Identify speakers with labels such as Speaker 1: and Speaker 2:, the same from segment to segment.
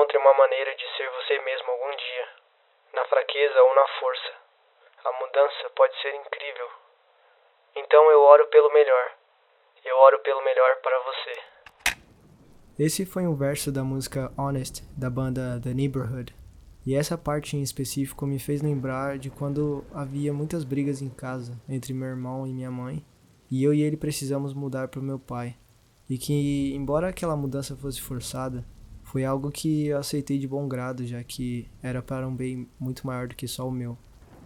Speaker 1: encontre uma maneira de ser você mesmo algum dia, na fraqueza ou na força. A mudança pode ser incrível. Então eu oro pelo melhor. Eu oro pelo melhor para você.
Speaker 2: Esse foi um verso da música Honest, da banda The Neighborhood. E essa parte em específico me fez lembrar de quando havia muitas brigas em casa entre meu irmão e minha mãe, e eu e ele precisamos mudar para o meu pai. E que, embora aquela mudança fosse forçada, foi algo que eu aceitei de bom grado, já que era para um bem muito maior do que só o meu.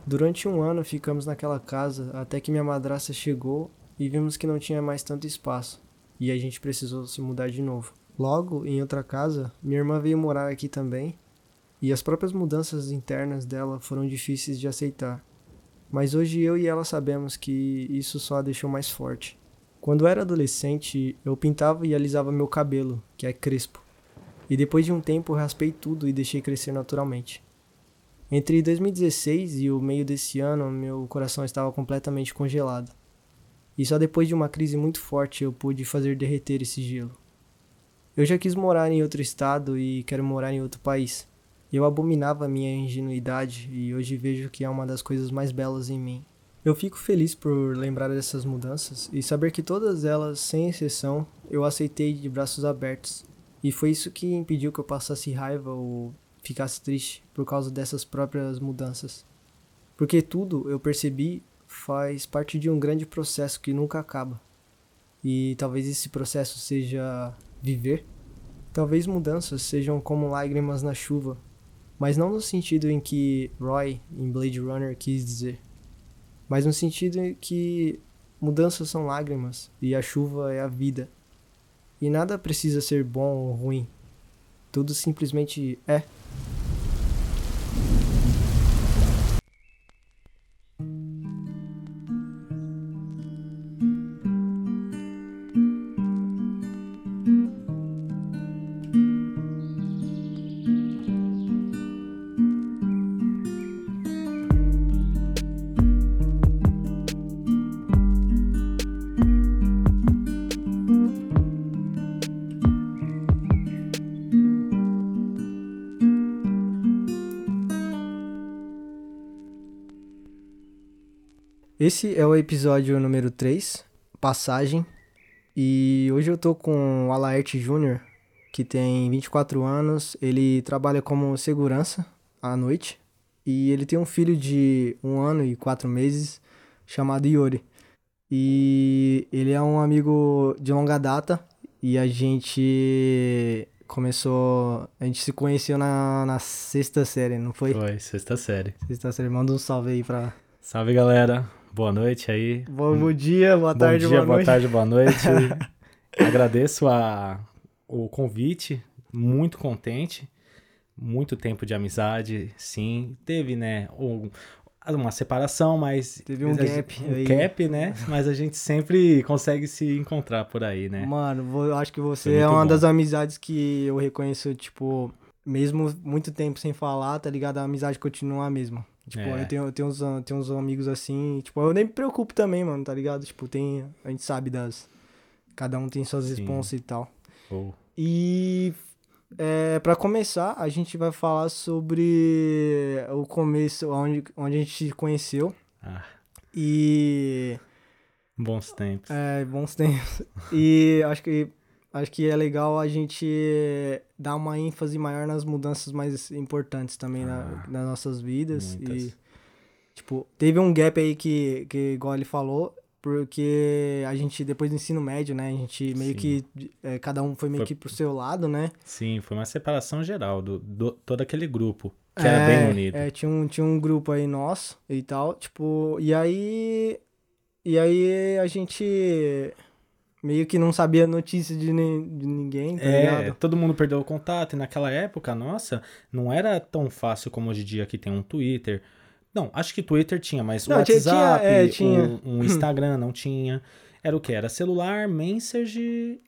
Speaker 2: Durante um ano ficamos naquela casa até que minha madrasta chegou e vimos que não tinha mais tanto espaço, e a gente precisou se mudar de novo. Logo, em outra casa, minha irmã veio morar aqui também, e as próprias mudanças internas dela foram difíceis de aceitar. Mas hoje eu e ela sabemos que isso só a deixou mais forte. Quando eu era adolescente, eu pintava e alisava meu cabelo, que é crespo. E depois de um tempo raspei tudo e deixei crescer naturalmente. Entre 2016 e o meio desse ano, meu coração estava completamente congelado. E só depois de uma crise muito forte eu pude fazer derreter esse gelo. Eu já quis morar em outro estado e quero morar em outro país. Eu abominava minha ingenuidade e hoje vejo que é uma das coisas mais belas em mim. Eu fico feliz por lembrar dessas mudanças e saber que todas elas, sem exceção, eu aceitei de braços abertos. E foi isso que impediu que eu passasse raiva ou ficasse triste por causa dessas próprias mudanças. Porque tudo, eu percebi, faz parte de um grande processo que nunca acaba. E talvez esse processo seja viver. Talvez mudanças sejam como lágrimas na chuva, mas não no sentido em que Roy, em Blade Runner, quis dizer, mas no sentido em que mudanças são lágrimas e a chuva é a vida. E nada precisa ser bom ou ruim, tudo simplesmente é. Esse é o episódio número 3, Passagem. E hoje eu tô com o Alaerte Júnior, que tem 24 anos. Ele trabalha como segurança à noite. E ele tem um filho de um ano e quatro meses chamado Yuri. E ele é um amigo de longa data. E a gente começou. A gente se conheceu na, na sexta série, não foi?
Speaker 3: Foi, sexta série.
Speaker 2: Sexta série. Manda um salve aí pra.
Speaker 3: Salve galera, boa noite aí.
Speaker 2: Bom, bom dia, boa tarde,
Speaker 3: bom dia,
Speaker 2: boa noite.
Speaker 3: tarde, boa noite. Agradeço a, o convite, muito contente. Muito tempo de amizade, sim. Teve, né, um, uma separação, mas.
Speaker 2: Teve um gap
Speaker 3: um
Speaker 2: aí.
Speaker 3: gap, né? Mas a gente sempre consegue se encontrar por aí, né?
Speaker 2: Mano, vou- eu acho que você é uma
Speaker 3: bom.
Speaker 2: das amizades que eu reconheço, tipo, mesmo muito tempo sem falar, tá ligado? A amizade continua a mesma. Tipo,
Speaker 3: É.
Speaker 2: eu tenho, eu tenho, uns, tenho uns amigos assim, tipo, eu nem me preocupo também, mano, tá ligado? Tipo, tem. A gente sabe das. Cada um tem suas
Speaker 3: Sim.
Speaker 2: responsas e tal.
Speaker 3: Ou-
Speaker 2: E é, para começar, a gente vai falar sobre o começo, onde, onde a gente se conheceu.
Speaker 3: Ah,
Speaker 2: E.
Speaker 3: bons tempos.
Speaker 2: É, bons tempos. E acho que, acho que é legal a gente dar uma ênfase maior nas mudanças mais importantes também na,
Speaker 3: Ah,
Speaker 2: nas nossas vidas.
Speaker 3: muitas.
Speaker 2: E, tipo, teve um gap aí que, que, igual ele falou, porque a gente, depois do ensino médio, né, a gente meio
Speaker 3: Sim.
Speaker 2: que, é, cada um foi meio
Speaker 3: Foi-
Speaker 2: que pro seu lado, né?
Speaker 3: Sim, foi uma separação geral do, do todo aquele grupo, que era bem
Speaker 2: É,
Speaker 3: unido.
Speaker 2: É, tinha um, tinha um grupo aí nosso e tal, tipo, e aí. E aí a gente meio que não sabia notícia de, ni- de ninguém, tá
Speaker 3: É,
Speaker 2: ligado?
Speaker 3: todo mundo perdeu o contato e naquela época, nossa, não era tão fácil como hoje em dia que tem um Twitter. Não, acho que Twitter tinha, mas
Speaker 2: Não,
Speaker 3: o WhatsApp,
Speaker 2: tinha, é, tinha.
Speaker 3: Um, um Instagram não tinha. Era o que? Era celular, message,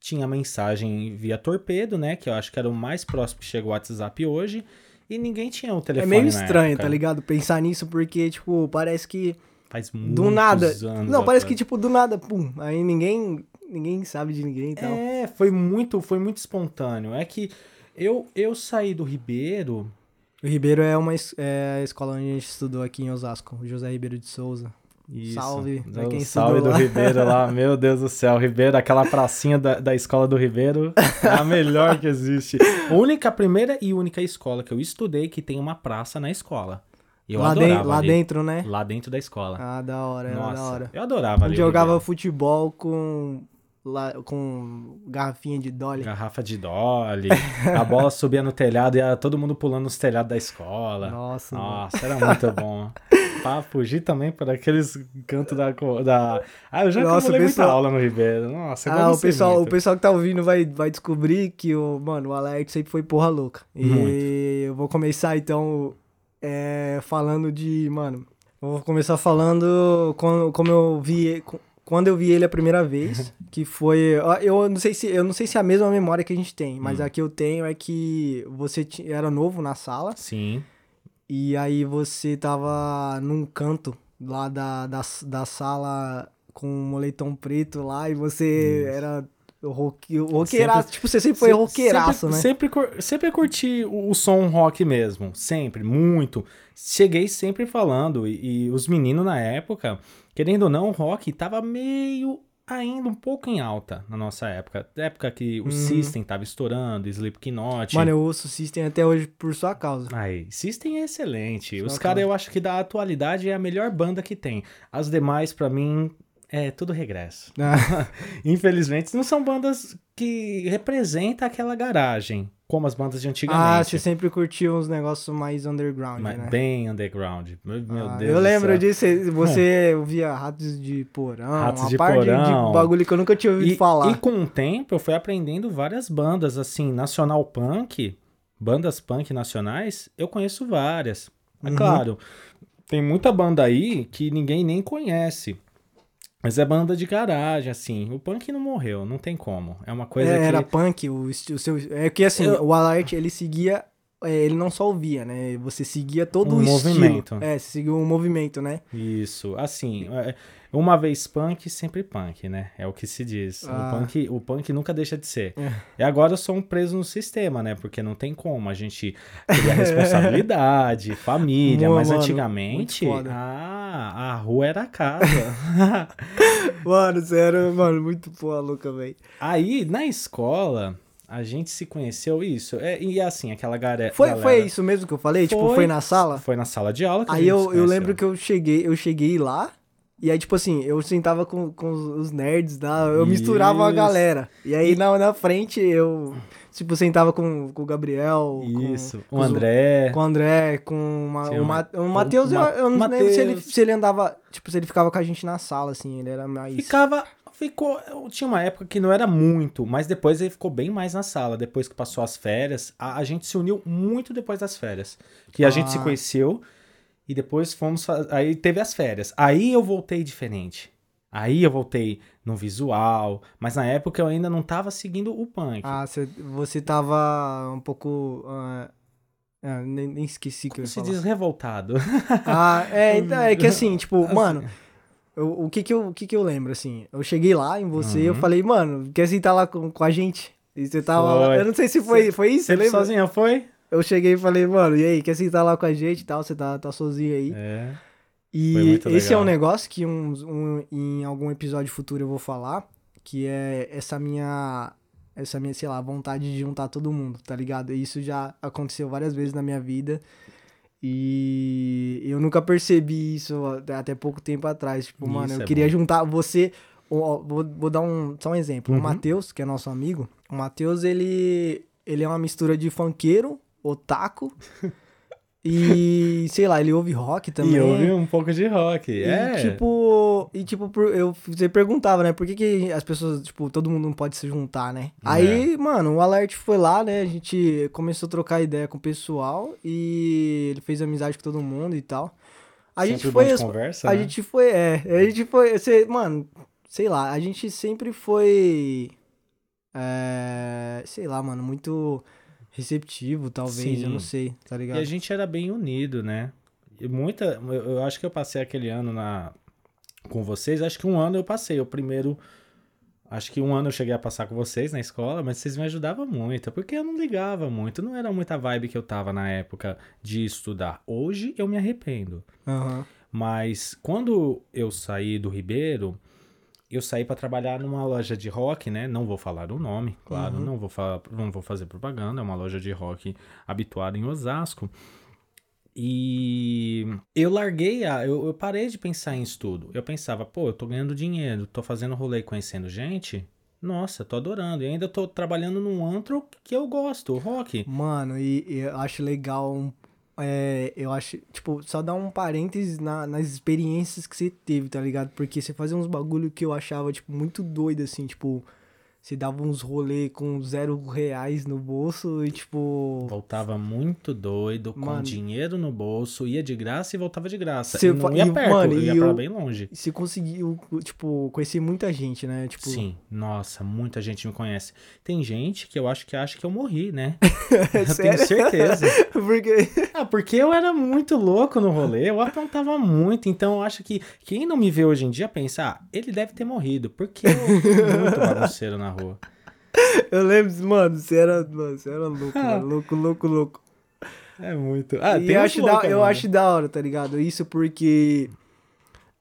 Speaker 3: tinha mensagem via torpedo, né? Que eu acho que era o mais próximo que chega o WhatsApp hoje. E ninguém tinha o
Speaker 2: É
Speaker 3: telefone
Speaker 2: meio
Speaker 3: na
Speaker 2: estranho, tá ligado? Pensar nisso, porque, tipo, parece que
Speaker 3: Faz
Speaker 2: do
Speaker 3: muitos
Speaker 2: nada.
Speaker 3: anos
Speaker 2: Não, parece que, tipo, do nada, pum. Aí ninguém. Ninguém sabe de ninguém e tal.
Speaker 3: É, foi muito, foi muito espontâneo. É que Eu, eu saí do Ribeiro.
Speaker 2: O Ribeiro é uma é a escola onde a gente estudou aqui em Osasco, José Ribeiro de Souza.
Speaker 3: Isso,
Speaker 2: Salve pra
Speaker 3: do-
Speaker 2: quem
Speaker 3: salve do
Speaker 2: lá.
Speaker 3: Ribeiro lá, meu Deus do céu. Ribeiro, aquela pracinha da, da escola do Ribeiro, é a melhor que existe. Única, primeira e única escola que eu estudei que tem uma praça na escola. Eu
Speaker 2: lá,
Speaker 3: adorava
Speaker 2: den- lá
Speaker 3: ali.
Speaker 2: dentro, né?
Speaker 3: Lá dentro da escola.
Speaker 2: Ah, da hora, era da
Speaker 3: Nossa,
Speaker 2: hora.
Speaker 3: eu adorava ali. o
Speaker 2: jogava futebol com, lá, com garrafinha de Dolly.
Speaker 3: Garrafa de Dolly, a bola subia no telhado e ia todo mundo pulando nos telhados da escola.
Speaker 2: Nossa, mano.
Speaker 3: Nossa, era muito bom. Pra fugir também por aqueles cantos da, da. Ah, eu já
Speaker 2: Nossa,
Speaker 3: acumulei muita
Speaker 2: pessoal-
Speaker 3: aula no Ribeiro. Nossa,
Speaker 2: Ah, o pessoal, o
Speaker 3: muito.
Speaker 2: pessoal que tá ouvindo vai, vai descobrir que o, mano, o Alert sempre foi porra louca. E
Speaker 3: Muito.
Speaker 2: eu vou começar então é, falando de, mano, eu vou começar falando quando, como eu vi quando eu vi ele a primeira vez, que foi, eu não sei se eu não sei se é a mesma memória que a gente tem,
Speaker 3: Hum.
Speaker 2: mas a que eu tenho é que você era novo na sala
Speaker 3: Sim.
Speaker 2: e aí você tava num canto lá da, da, da sala com um moletom preto lá e você era roque, roqueiraço.
Speaker 3: Sempre-
Speaker 2: tipo, você sempre foi roqueiraço, né?
Speaker 3: Sempre, sempre curti o, o som rock mesmo. Sempre, muito. Cheguei sempre falando. E, e os meninos na época, querendo ou não, o rock tava meio ainda um pouco em alta na nossa época. Época que o System tava estourando, Slipknot.
Speaker 2: Uhum. Mano, eu ouço System até hoje por sua causa.
Speaker 3: Ai, System é excelente.
Speaker 2: Só
Speaker 3: Os caras, eu acho que da atualidade é a melhor banda que tem. As demais, pra mim, é tudo regresso. Infelizmente, não são bandas que representam aquela garagem, como as bandas de
Speaker 2: ah,
Speaker 3: antigamente.
Speaker 2: você sempre curtiu uns negócios mais underground,
Speaker 3: Mas
Speaker 2: né?
Speaker 3: bem underground. Meu, meu
Speaker 2: Ah,
Speaker 3: Deus
Speaker 2: eu
Speaker 3: do
Speaker 2: lembro
Speaker 3: céu.
Speaker 2: disso, você ouvia Ratos de Porão,
Speaker 3: Ratos
Speaker 2: uma
Speaker 3: de
Speaker 2: parte
Speaker 3: Porão.
Speaker 2: de bagulho que eu nunca tinha ouvido
Speaker 3: E,
Speaker 2: falar.
Speaker 3: e com o tempo eu fui aprendendo várias bandas, assim, nacional punk, bandas punk nacionais, eu conheço várias. É
Speaker 2: Uhum.
Speaker 3: claro, tem muita banda aí que ninguém nem conhece. Mas é banda de garagem, assim. O punk não morreu, não tem como. É uma coisa
Speaker 2: É,
Speaker 3: que.
Speaker 2: Era punk, o, o seu. É que assim,
Speaker 3: Eu-
Speaker 2: o Alert ele seguia. É, ele não só ouvia, né? Você seguia todo
Speaker 3: Um
Speaker 2: o estilo.
Speaker 3: movimento.
Speaker 2: É, você seguiu um movimento, né?
Speaker 3: Isso, assim, é, uma vez punk, sempre punk, né? É o que se diz.
Speaker 2: Ah.
Speaker 3: O, punk, o punk nunca deixa de ser. E agora eu sou um preso no sistema, né? Porque não tem como. A gente cria responsabilidade, família,
Speaker 2: Mano,
Speaker 3: mas
Speaker 2: mano,
Speaker 3: antigamente ah, a rua era a casa.
Speaker 2: Mano, sério, mano, muito porra louca, velho.
Speaker 3: Aí, na escola, a gente se conheceu isso. É, e assim, aquela gare-
Speaker 2: Foi,
Speaker 3: galera.
Speaker 2: foi isso mesmo que eu falei? Tipo,
Speaker 3: Foi.
Speaker 2: foi na sala?
Speaker 3: Foi na sala de aula que
Speaker 2: Aí eu, eu lembro que eu cheguei, eu cheguei lá. E aí, tipo assim, eu sentava com, com os nerds lá, eu misturava a
Speaker 3: Isso.
Speaker 2: galera. E aí, na, na frente, eu, tipo, sentava com, com o Gabriel.
Speaker 3: Isso,
Speaker 2: com
Speaker 3: o André.
Speaker 2: Com o André, com o Ma-
Speaker 3: Tinha
Speaker 2: o, Ma- o Matheus, eu, eu não lembro se ele, se ele andava, tipo, se ele ficava com a gente na sala, assim, ele era mais...
Speaker 3: Ficava. Ficou. Tinha uma época que não era muito, mas depois ele ficou bem mais na sala. Depois que passou as férias, a, a gente se uniu muito depois das férias. Que a gente se
Speaker 2: Ah.
Speaker 3: conheceu e depois fomos. Aí teve as férias. Aí eu voltei diferente. Aí eu voltei no visual, mas na época eu ainda não tava seguindo o punk.
Speaker 2: Ah, cê- você tava um pouco... ah, ah, nem, nem esqueci o que eu
Speaker 3: Como
Speaker 2: ia
Speaker 3: se
Speaker 2: falar.
Speaker 3: diz revoltado.
Speaker 2: Ah, é, então, é que assim, tipo, mano, eu- o que que eu, o que que eu lembro, assim, eu cheguei lá em você e eu
Speaker 3: Uhum.
Speaker 2: falei, mano, quer sentar lá com, com a gente? E você tava lá,
Speaker 3: Foi.
Speaker 2: eu não sei se foi, foi isso, você lembra?
Speaker 3: sozinha, foi?
Speaker 2: Eu cheguei e falei, mano, e aí, quer sentar lá com a gente e tal, você tá, tá sozinho aí.
Speaker 3: É.
Speaker 2: E esse é um negócio que um, um- em algum episódio futuro eu vou falar, que é essa minha, essa minha, sei lá, vontade de juntar todo mundo, tá ligado? E isso já aconteceu várias vezes na minha vida. E eu nunca percebi isso até, pouco tempo atrás. Tipo,
Speaker 3: Isso
Speaker 2: mano, eu
Speaker 3: é
Speaker 2: queria
Speaker 3: bom.
Speaker 2: juntar você. ó, vou, vou dar um, só um exemplo.
Speaker 3: Uhum.
Speaker 2: O Matheus, que é nosso amigo, o Matheus, ele, ele é uma mistura de funkeiro, otaku. e, sei lá, ele ouve rock também.
Speaker 3: E eu ouvi um pouco de rock.
Speaker 2: E,
Speaker 3: é.
Speaker 2: tipo, e tipo, eu, você perguntava, né? Por que, que as pessoas, tipo, todo mundo não pode se juntar, né?
Speaker 3: É.
Speaker 2: Aí, mano, o Alert foi lá, né? A gente começou a trocar ideia com o pessoal e ele fez amizade com todo mundo e tal. A
Speaker 3: Sempre
Speaker 2: gente foi.
Speaker 3: conversa,
Speaker 2: a
Speaker 3: né?
Speaker 2: gente foi, é. A gente foi. Você, mano, sei lá, a gente sempre foi. É, sei lá, mano, muito receptivo, talvez, eu não
Speaker 3: Sim.
Speaker 2: sei, tá
Speaker 3: E
Speaker 2: ligado?
Speaker 3: a gente era bem unido, né? E muita, eu, eu acho que eu passei aquele ano na com vocês, acho que um ano eu passei, o primeiro Acho que um ano eu cheguei a passar com vocês na escola, mas vocês me ajudavam muito, porque eu não ligava muito, não era muita vibe que eu tava na época de estudar. Hoje eu me arrependo.
Speaker 2: Aham.
Speaker 3: Mas quando eu saí do Ribeiro, eu saí para trabalhar numa loja de rock, né? Não vou falar o nome, claro,
Speaker 2: Uhum.
Speaker 3: não vou falar, não vou fazer propaganda, é uma loja de rock habituada em Osasco. E eu larguei a. Eu, eu parei de pensar em estudo. Eu pensava, pô, eu tô ganhando dinheiro, tô fazendo rolê conhecendo gente. Nossa, tô adorando. E ainda tô trabalhando num antro que eu gosto, o rock.
Speaker 2: Mano, e, e eu acho legal. um- é, eu acho, tipo, só dar um parênteses na- nas experiências que você teve, tá ligado? Porque você fazia uns bagulho que eu achava, tipo, muito doido, assim, tipo. Você dava uns rolê com zero reais no bolso e, tipo.
Speaker 3: Voltava muito doido, com
Speaker 2: Mano.
Speaker 3: dinheiro no bolso, ia de graça e voltava de graça.
Speaker 2: Cê
Speaker 3: e não ia
Speaker 2: e,
Speaker 3: perto,
Speaker 2: mano,
Speaker 3: ia
Speaker 2: e
Speaker 3: pra
Speaker 2: eu-
Speaker 3: bem longe.
Speaker 2: Você conseguiu, tipo, conhecer muita gente, né? Tipo,
Speaker 3: Sim, nossa, muita gente me conhece. Tem gente que eu acho que acha que eu morri, né? eu tenho certeza.
Speaker 2: Porque.
Speaker 3: Ah, porque eu era muito louco no rolê, eu aprontava muito, então eu acho que quem não me vê hoje em dia pensa, ah, ele deve ter morrido, porque eu muito bagunceiro na rua.
Speaker 2: Eu lembro, mano, você era, mano, você era louco,
Speaker 3: Ah.
Speaker 2: mano, louco, louco, louco.
Speaker 3: É muito. Ah,
Speaker 2: e
Speaker 3: tem
Speaker 2: eu acho, da,
Speaker 3: loucos
Speaker 2: eu acho da hora, tá ligado? Isso porque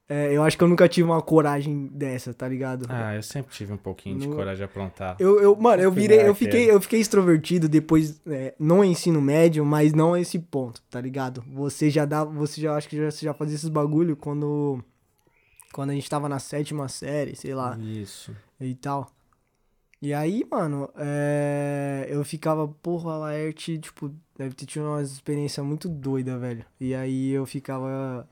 Speaker 2: é, eu acho que eu nunca tive uma coragem dessa, tá ligado?
Speaker 3: Ah, eu sempre tive um pouquinho de
Speaker 2: No-
Speaker 3: coragem de aprontar.
Speaker 2: Eu, eu, mano, eu virei, eu fiquei, eu fiquei extrovertido depois, é, no ensino médio, mas não a esse ponto, tá ligado? Você já dá, você já acho que já, você já fazia esses bagulho quando quando a gente tava na sétima série, sei lá,
Speaker 3: Isso.
Speaker 2: e tal. E aí, mano, é, eu ficava, porra, a Laerte, tipo, deve ter tido uma experiência muito doida, velho. E aí eu ficava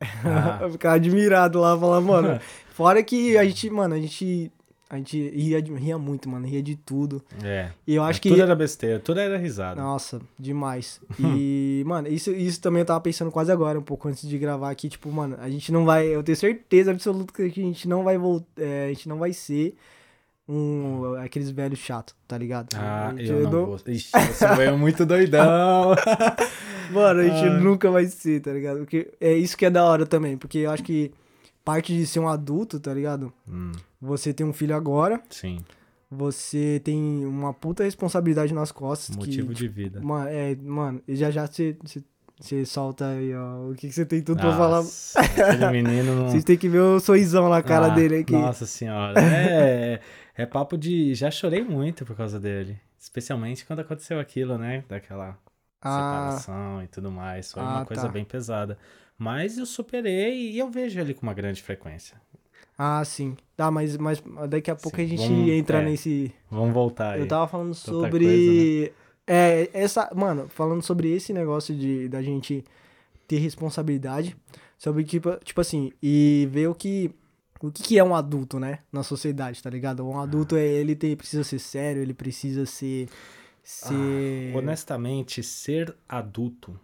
Speaker 3: Ah.
Speaker 2: eu ficava admirado lá, falava, mano. Fora que a gente, mano, a gente. A gente ria, ria muito, mano, ria de tudo.
Speaker 3: É.
Speaker 2: E eu acho que.
Speaker 3: Tudo era besteira, tudo era risada.
Speaker 2: Nossa, demais. E, mano, isso, isso também eu tava pensando quase agora, um pouco antes de gravar aqui, tipo, mano, a gente não vai. Eu tenho certeza absoluta que a gente não vai voltar. a gente não vai ser um. aqueles velhos chatos, tá ligado?
Speaker 3: Ah,
Speaker 2: A gente
Speaker 3: eu não. Ixi, você veio muito doidão.
Speaker 2: Mano, a gente
Speaker 3: Ah.
Speaker 2: nunca vai ser, tá ligado? Porque é isso que é da hora também, porque eu acho que parte de ser um adulto, tá ligado?
Speaker 3: Hum,
Speaker 2: Você tem um filho agora,
Speaker 3: sim,
Speaker 2: você tem uma puta responsabilidade nas costas.
Speaker 3: motivo
Speaker 2: que,
Speaker 3: de vida.
Speaker 2: Mano, é, mano, e já já você, você, solta aí, ó, o que, que você tem tudo pra falar.
Speaker 3: Nossa, aquele menino não...
Speaker 2: Vocês têm que ver o sorrisão na cara
Speaker 3: Ah,
Speaker 2: dele aqui.
Speaker 3: Nossa senhora. É, é papo de. Já chorei muito por causa dele. Especialmente quando aconteceu aquilo, né? Daquela
Speaker 2: Ah,
Speaker 3: separação e tudo mais. Foi
Speaker 2: Ah,
Speaker 3: uma coisa
Speaker 2: tá.
Speaker 3: bem pesada. Mas eu superei e eu vejo ele com uma grande frequência.
Speaker 2: ah, sim. Tá, mas, mas daqui a pouco
Speaker 3: Sim,
Speaker 2: a gente
Speaker 3: vamos-
Speaker 2: entra
Speaker 3: é.
Speaker 2: nesse.
Speaker 3: Vamos voltar aí.
Speaker 2: Eu tava falando
Speaker 3: Tanta
Speaker 2: sobre. É, essa. Mano, falando sobre esse negócio de da gente ter responsabilidade. Sobre, tipo, tipo assim, e ver o que. O que, que é um adulto, né? Na sociedade, tá ligado? Um adulto é ele ter, precisa ser sério, ele precisa ser. Ser.
Speaker 3: Ah, honestamente, ser adulto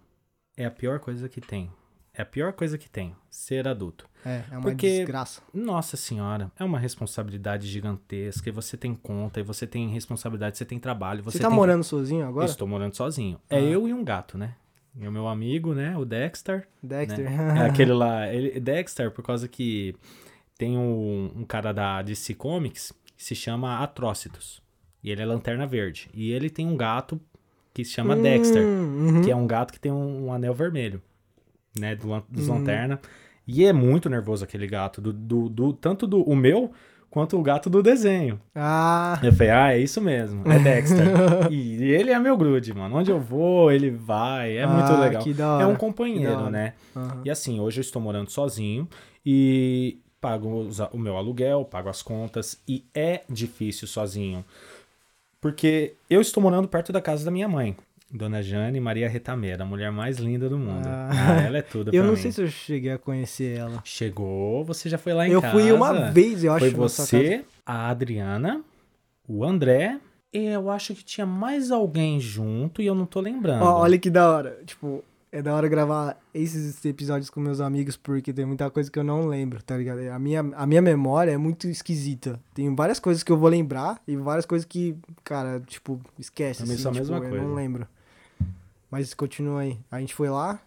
Speaker 3: é a pior coisa que tem. É a pior coisa que tem, ser adulto.
Speaker 2: é, é uma
Speaker 3: porque-
Speaker 2: desgraça.
Speaker 3: Nossa senhora, é uma responsabilidade gigantesca. E você tem conta, e você tem responsabilidade, você tem trabalho. Você,
Speaker 2: Você tá
Speaker 3: tem...
Speaker 2: morando sozinho agora?
Speaker 3: Estou morando sozinho. É
Speaker 2: Ah.
Speaker 3: eu e um gato, né? E o meu amigo, né? O Dexter.
Speaker 2: Dexter.
Speaker 3: né? É aquele lá. Ele, Dexter, por causa que tem um, um cara da DC Comics que se chama Atrocitus. E ele é lanterna verde. E ele tem um gato que se chama Dexter.
Speaker 2: Hum, uhum.
Speaker 3: Que é um gato que tem um, um anel vermelho. Né? Do, dos
Speaker 2: Hum.
Speaker 3: lanterna. E é muito nervoso aquele gato. Do, do, do- tanto do o meu quanto o gato do desenho.
Speaker 2: Ah,
Speaker 3: Eu falei, ah, é isso mesmo, é Dexter. e ele é meu grude, mano. Onde eu vou, ele vai, é muito
Speaker 2: Ah,
Speaker 3: legal.
Speaker 2: que da
Speaker 3: É um companheiro, né?
Speaker 2: aham.
Speaker 3: E assim, hoje eu estou morando sozinho e pago o meu aluguel, pago as contas e é difícil sozinho. Porque eu estou morando perto da casa da minha mãe, Dona Jane Maria Retameira, a mulher mais linda do mundo.
Speaker 2: Ah.
Speaker 3: Ah, ela é tudo
Speaker 2: Eu não
Speaker 3: mim.
Speaker 2: sei se eu cheguei a conhecer ela.
Speaker 3: Chegou, você já foi lá em
Speaker 2: eu
Speaker 3: casa.
Speaker 2: fui uma vez, eu acho.
Speaker 3: Foi você, a Adriana, o André, e eu acho que tinha mais alguém junto e eu não tô lembrando.
Speaker 2: Ó, olha que da hora. Tipo, é da hora gravar esses episódios com meus amigos, porque tem muita coisa que eu não lembro, tá ligado? A minha, a minha memória é muito esquisita. Tem várias coisas que eu vou lembrar e várias coisas que, cara, tipo, esquece. Assim,
Speaker 3: sou a
Speaker 2: tipo,
Speaker 3: mesma
Speaker 2: eu
Speaker 3: coisa.
Speaker 2: não lembro. Mas continua aí. A gente foi lá.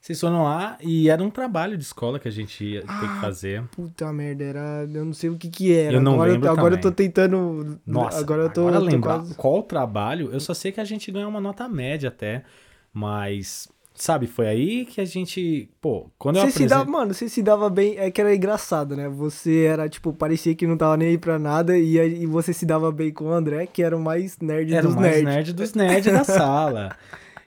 Speaker 3: Vocês foram lá e era um trabalho de escola que a gente ia ter
Speaker 2: Ah,
Speaker 3: que fazer.
Speaker 2: Puta merda, era. Eu não sei o que que era.
Speaker 3: Eu não
Speaker 2: agora,
Speaker 3: lembro
Speaker 2: agora eu tô tentando.
Speaker 3: Nossa,
Speaker 2: agora eu tô.
Speaker 3: agora
Speaker 2: tô
Speaker 3: lembrar
Speaker 2: quase-
Speaker 3: qual o trabalho, eu só sei que a gente ganhou uma nota média até, mas, sabe, foi aí que a gente, pô, quando eu
Speaker 2: Você se dava, mano, você se dava bem, é que era engraçado, né? Você era, tipo, parecia que não tava nem aí pra nada e, e você se dava bem com o André, que era o mais nerd
Speaker 3: Era o
Speaker 2: dos
Speaker 3: mais
Speaker 2: nerds.
Speaker 3: nerd dos nerds da sala.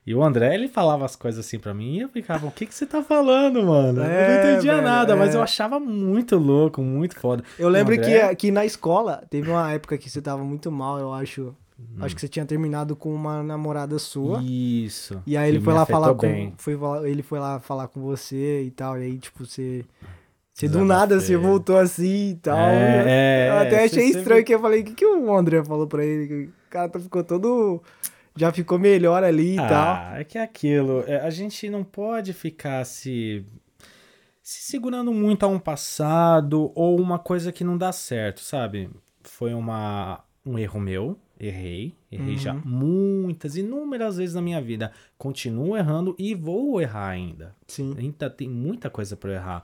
Speaker 3: E o André, ele falava as coisas assim pra mim e eu ficava, o que que você tá falando, mano? eu não
Speaker 2: É,
Speaker 3: entendia
Speaker 2: velho,
Speaker 3: nada, mas
Speaker 2: é.
Speaker 3: eu achava muito louco, muito foda.
Speaker 2: Eu lembro
Speaker 3: O André-
Speaker 2: que, que na escola, teve uma época que você tava muito mal, eu acho. Acho que você tinha terminado com uma namorada sua.
Speaker 3: Isso.
Speaker 2: E aí ele foi lá falar
Speaker 3: afetou
Speaker 2: com.
Speaker 3: bem.
Speaker 2: Foi, ele foi lá falar com você e tal. E aí, tipo, você. Você do nada, você voltou assim e tal.
Speaker 3: É,
Speaker 2: eu até
Speaker 3: é,
Speaker 2: achei estranho
Speaker 3: sempre-
Speaker 2: que eu falei, o que, que o André falou pra ele? O cara tá- ficou todo. Já ficou melhor ali e tal.
Speaker 3: Ah, é que é aquilo. é, A gente não pode ficar se, se segurando muito a um passado ou uma coisa que não dá certo, sabe? Foi uma, um erro meu. Errei. Errei já
Speaker 2: Uhum.
Speaker 3: muitas, inúmeras vezes na minha vida. Continuo errando e vou errar ainda.
Speaker 2: Sim.
Speaker 3: Ainda tem muita coisa eu errar.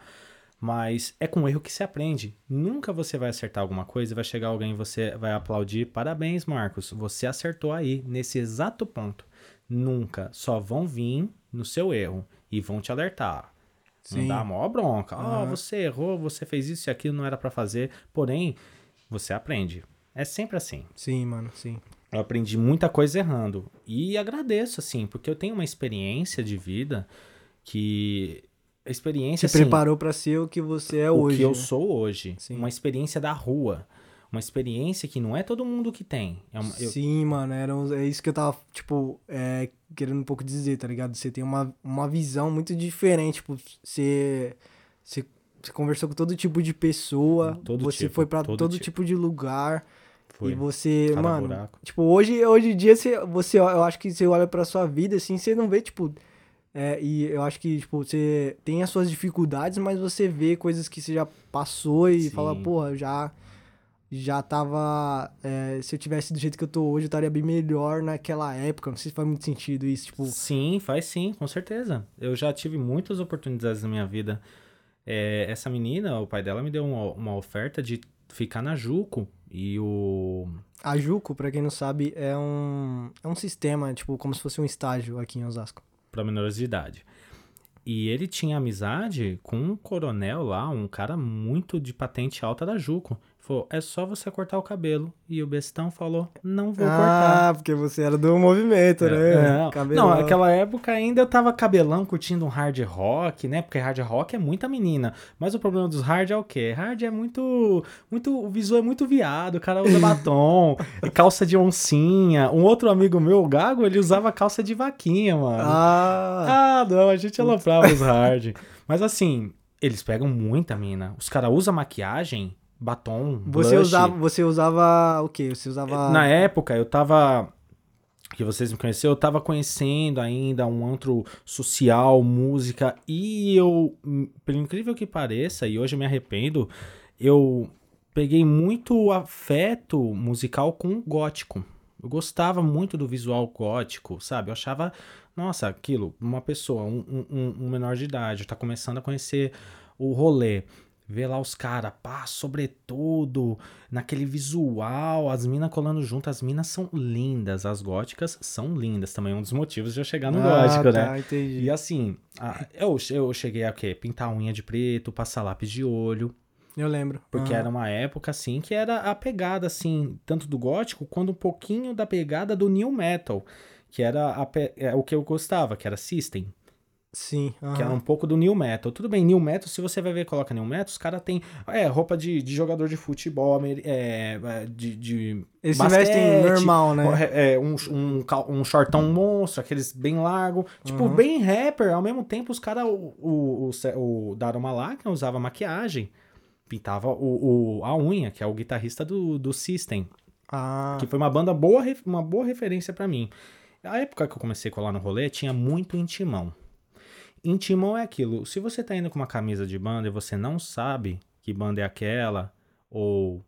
Speaker 3: Mas é com erro que se aprende. Nunca você vai acertar alguma coisa e vai chegar alguém e você vai aplaudir. Parabéns, Marcos. Você acertou aí, nesse exato ponto. Nunca. Só vão vir no seu erro e vão te alertar. Não
Speaker 2: Sim.
Speaker 3: dá a maior bronca. Ah,
Speaker 2: Aham.
Speaker 3: você errou, você fez isso e aquilo, não era pra fazer. Porém, você aprende. É sempre assim.
Speaker 2: Sim, mano, sim.
Speaker 3: Eu aprendi muita coisa errando. E agradeço, assim, porque eu tenho uma experiência de vida que. A experiência,
Speaker 2: Te
Speaker 3: assim,
Speaker 2: preparou pra ser o que você é
Speaker 3: o
Speaker 2: hoje.
Speaker 3: que eu
Speaker 2: né?
Speaker 3: sou hoje.
Speaker 2: Sim.
Speaker 3: Uma experiência da rua. Uma experiência que não é todo mundo que tem. É uma- eu-
Speaker 2: Sim, mano, era, um- é isso que eu tava, tipo, é, querendo um pouco dizer, tá ligado? Você tem uma, uma visão muito diferente, tipo, você, você, você conversou com todo tipo de pessoa,
Speaker 3: Todo
Speaker 2: você
Speaker 3: tipo,
Speaker 2: foi pra
Speaker 3: todo
Speaker 2: todo,
Speaker 3: tipo.
Speaker 2: tipo. de lugar,
Speaker 3: Foi.
Speaker 2: e você,
Speaker 3: Cada
Speaker 2: mano,
Speaker 3: buraco.
Speaker 2: tipo, hoje, hoje em dia, você, você, eu acho que você olha pra sua vida, assim, você não vê, tipo, é, e eu acho que, tipo, você tem as suas dificuldades, mas você vê coisas que você já passou e
Speaker 3: Sim.
Speaker 2: fala, porra, eu já já tava. é, se eu tivesse do jeito que eu tô hoje, eu estaria bem melhor naquela época. Não sei se faz muito sentido isso. Tipo,
Speaker 3: Sim, faz sim, com certeza. Eu já tive muitas oportunidades na minha vida. É, essa menina, o pai dela me deu uma, uma oferta de ficar na Juco. E o.
Speaker 2: a Juco, pra quem não sabe, é um, é um sistema, tipo, como se fosse um estágio aqui em Osasco.
Speaker 3: para menores de idade. E ele tinha amizade com um coronel lá, um cara muito de patente alta da Juco. Falou, é só você cortar o cabelo. E o bestão falou, não vou cortar.
Speaker 2: ah, porque você era do movimento, né?
Speaker 3: É, não, naquela época ainda eu tava cabelão curtindo um hard rock, né? Porque hard rock é muita menina. Mas o problema dos hard é o quê? Hard é muito. muito o visual é muito viado, o cara usa batom, calça de oncinha. Um outro amigo meu, o Gago, ele usava calça de vaquinha, mano.
Speaker 2: Ah,
Speaker 3: Ah, não, a gente aloprava os hard. Mas assim, eles pegam muita mina. Os caras usam maquiagem, batom,
Speaker 2: você
Speaker 3: blush.
Speaker 2: usava, você usava o quê? Você usava.
Speaker 3: Na época, eu tava. Que vocês me conheceram, eu tava conhecendo ainda um antro social, música, e eu, pelo incrível que pareça, e hoje eu me arrependo, eu peguei muito afeto musical com o gótico. Eu gostava muito do visual gótico, sabe? Eu achava, nossa, aquilo, uma pessoa, um- um- um menor de idade, tá começando a conhecer o rolê. Ver lá os caras, pá, sobretudo, naquele visual, as minas colando junto, as minas são lindas, as góticas são lindas, também é um dos motivos de eu chegar no
Speaker 2: ah,
Speaker 3: gótico,
Speaker 2: tá,
Speaker 3: né?
Speaker 2: entendi.
Speaker 3: E assim, a- eu, eu cheguei a quê? Pintar unha de preto, passar lápis de olho,
Speaker 2: Eu lembro.
Speaker 3: porque
Speaker 2: Aham.
Speaker 3: era uma época, assim, que era a pegada, assim, tanto do gótico, quanto um pouquinho da pegada do new metal, que era a é, o que eu gostava, que era System,
Speaker 2: Sim.
Speaker 3: que era
Speaker 2: aham.
Speaker 3: um pouco do new metal. Tudo bem, new metal, se você vai ver, coloca new metal, os caras têm, é, roupa de, de jogador de futebol, é, é, de, de
Speaker 2: Eles
Speaker 3: basquete,
Speaker 2: vestem normal, né?
Speaker 3: é, um, um, um shortão monstro, aqueles bem largo. Tipo,
Speaker 2: Uhum.
Speaker 3: bem rapper. Ao mesmo tempo, os caras, o, o, o, o Dharma Malaka usava maquiagem. Pintava o, o, a unha, que é o guitarrista do, do System.
Speaker 2: Ah,
Speaker 3: Que foi uma banda boa, uma boa referência pra mim. A época que eu comecei a colar no rolê, tinha muito intimão. Intimão é aquilo. Se você tá indo com uma camisa de banda e você não sabe que banda é aquela, ou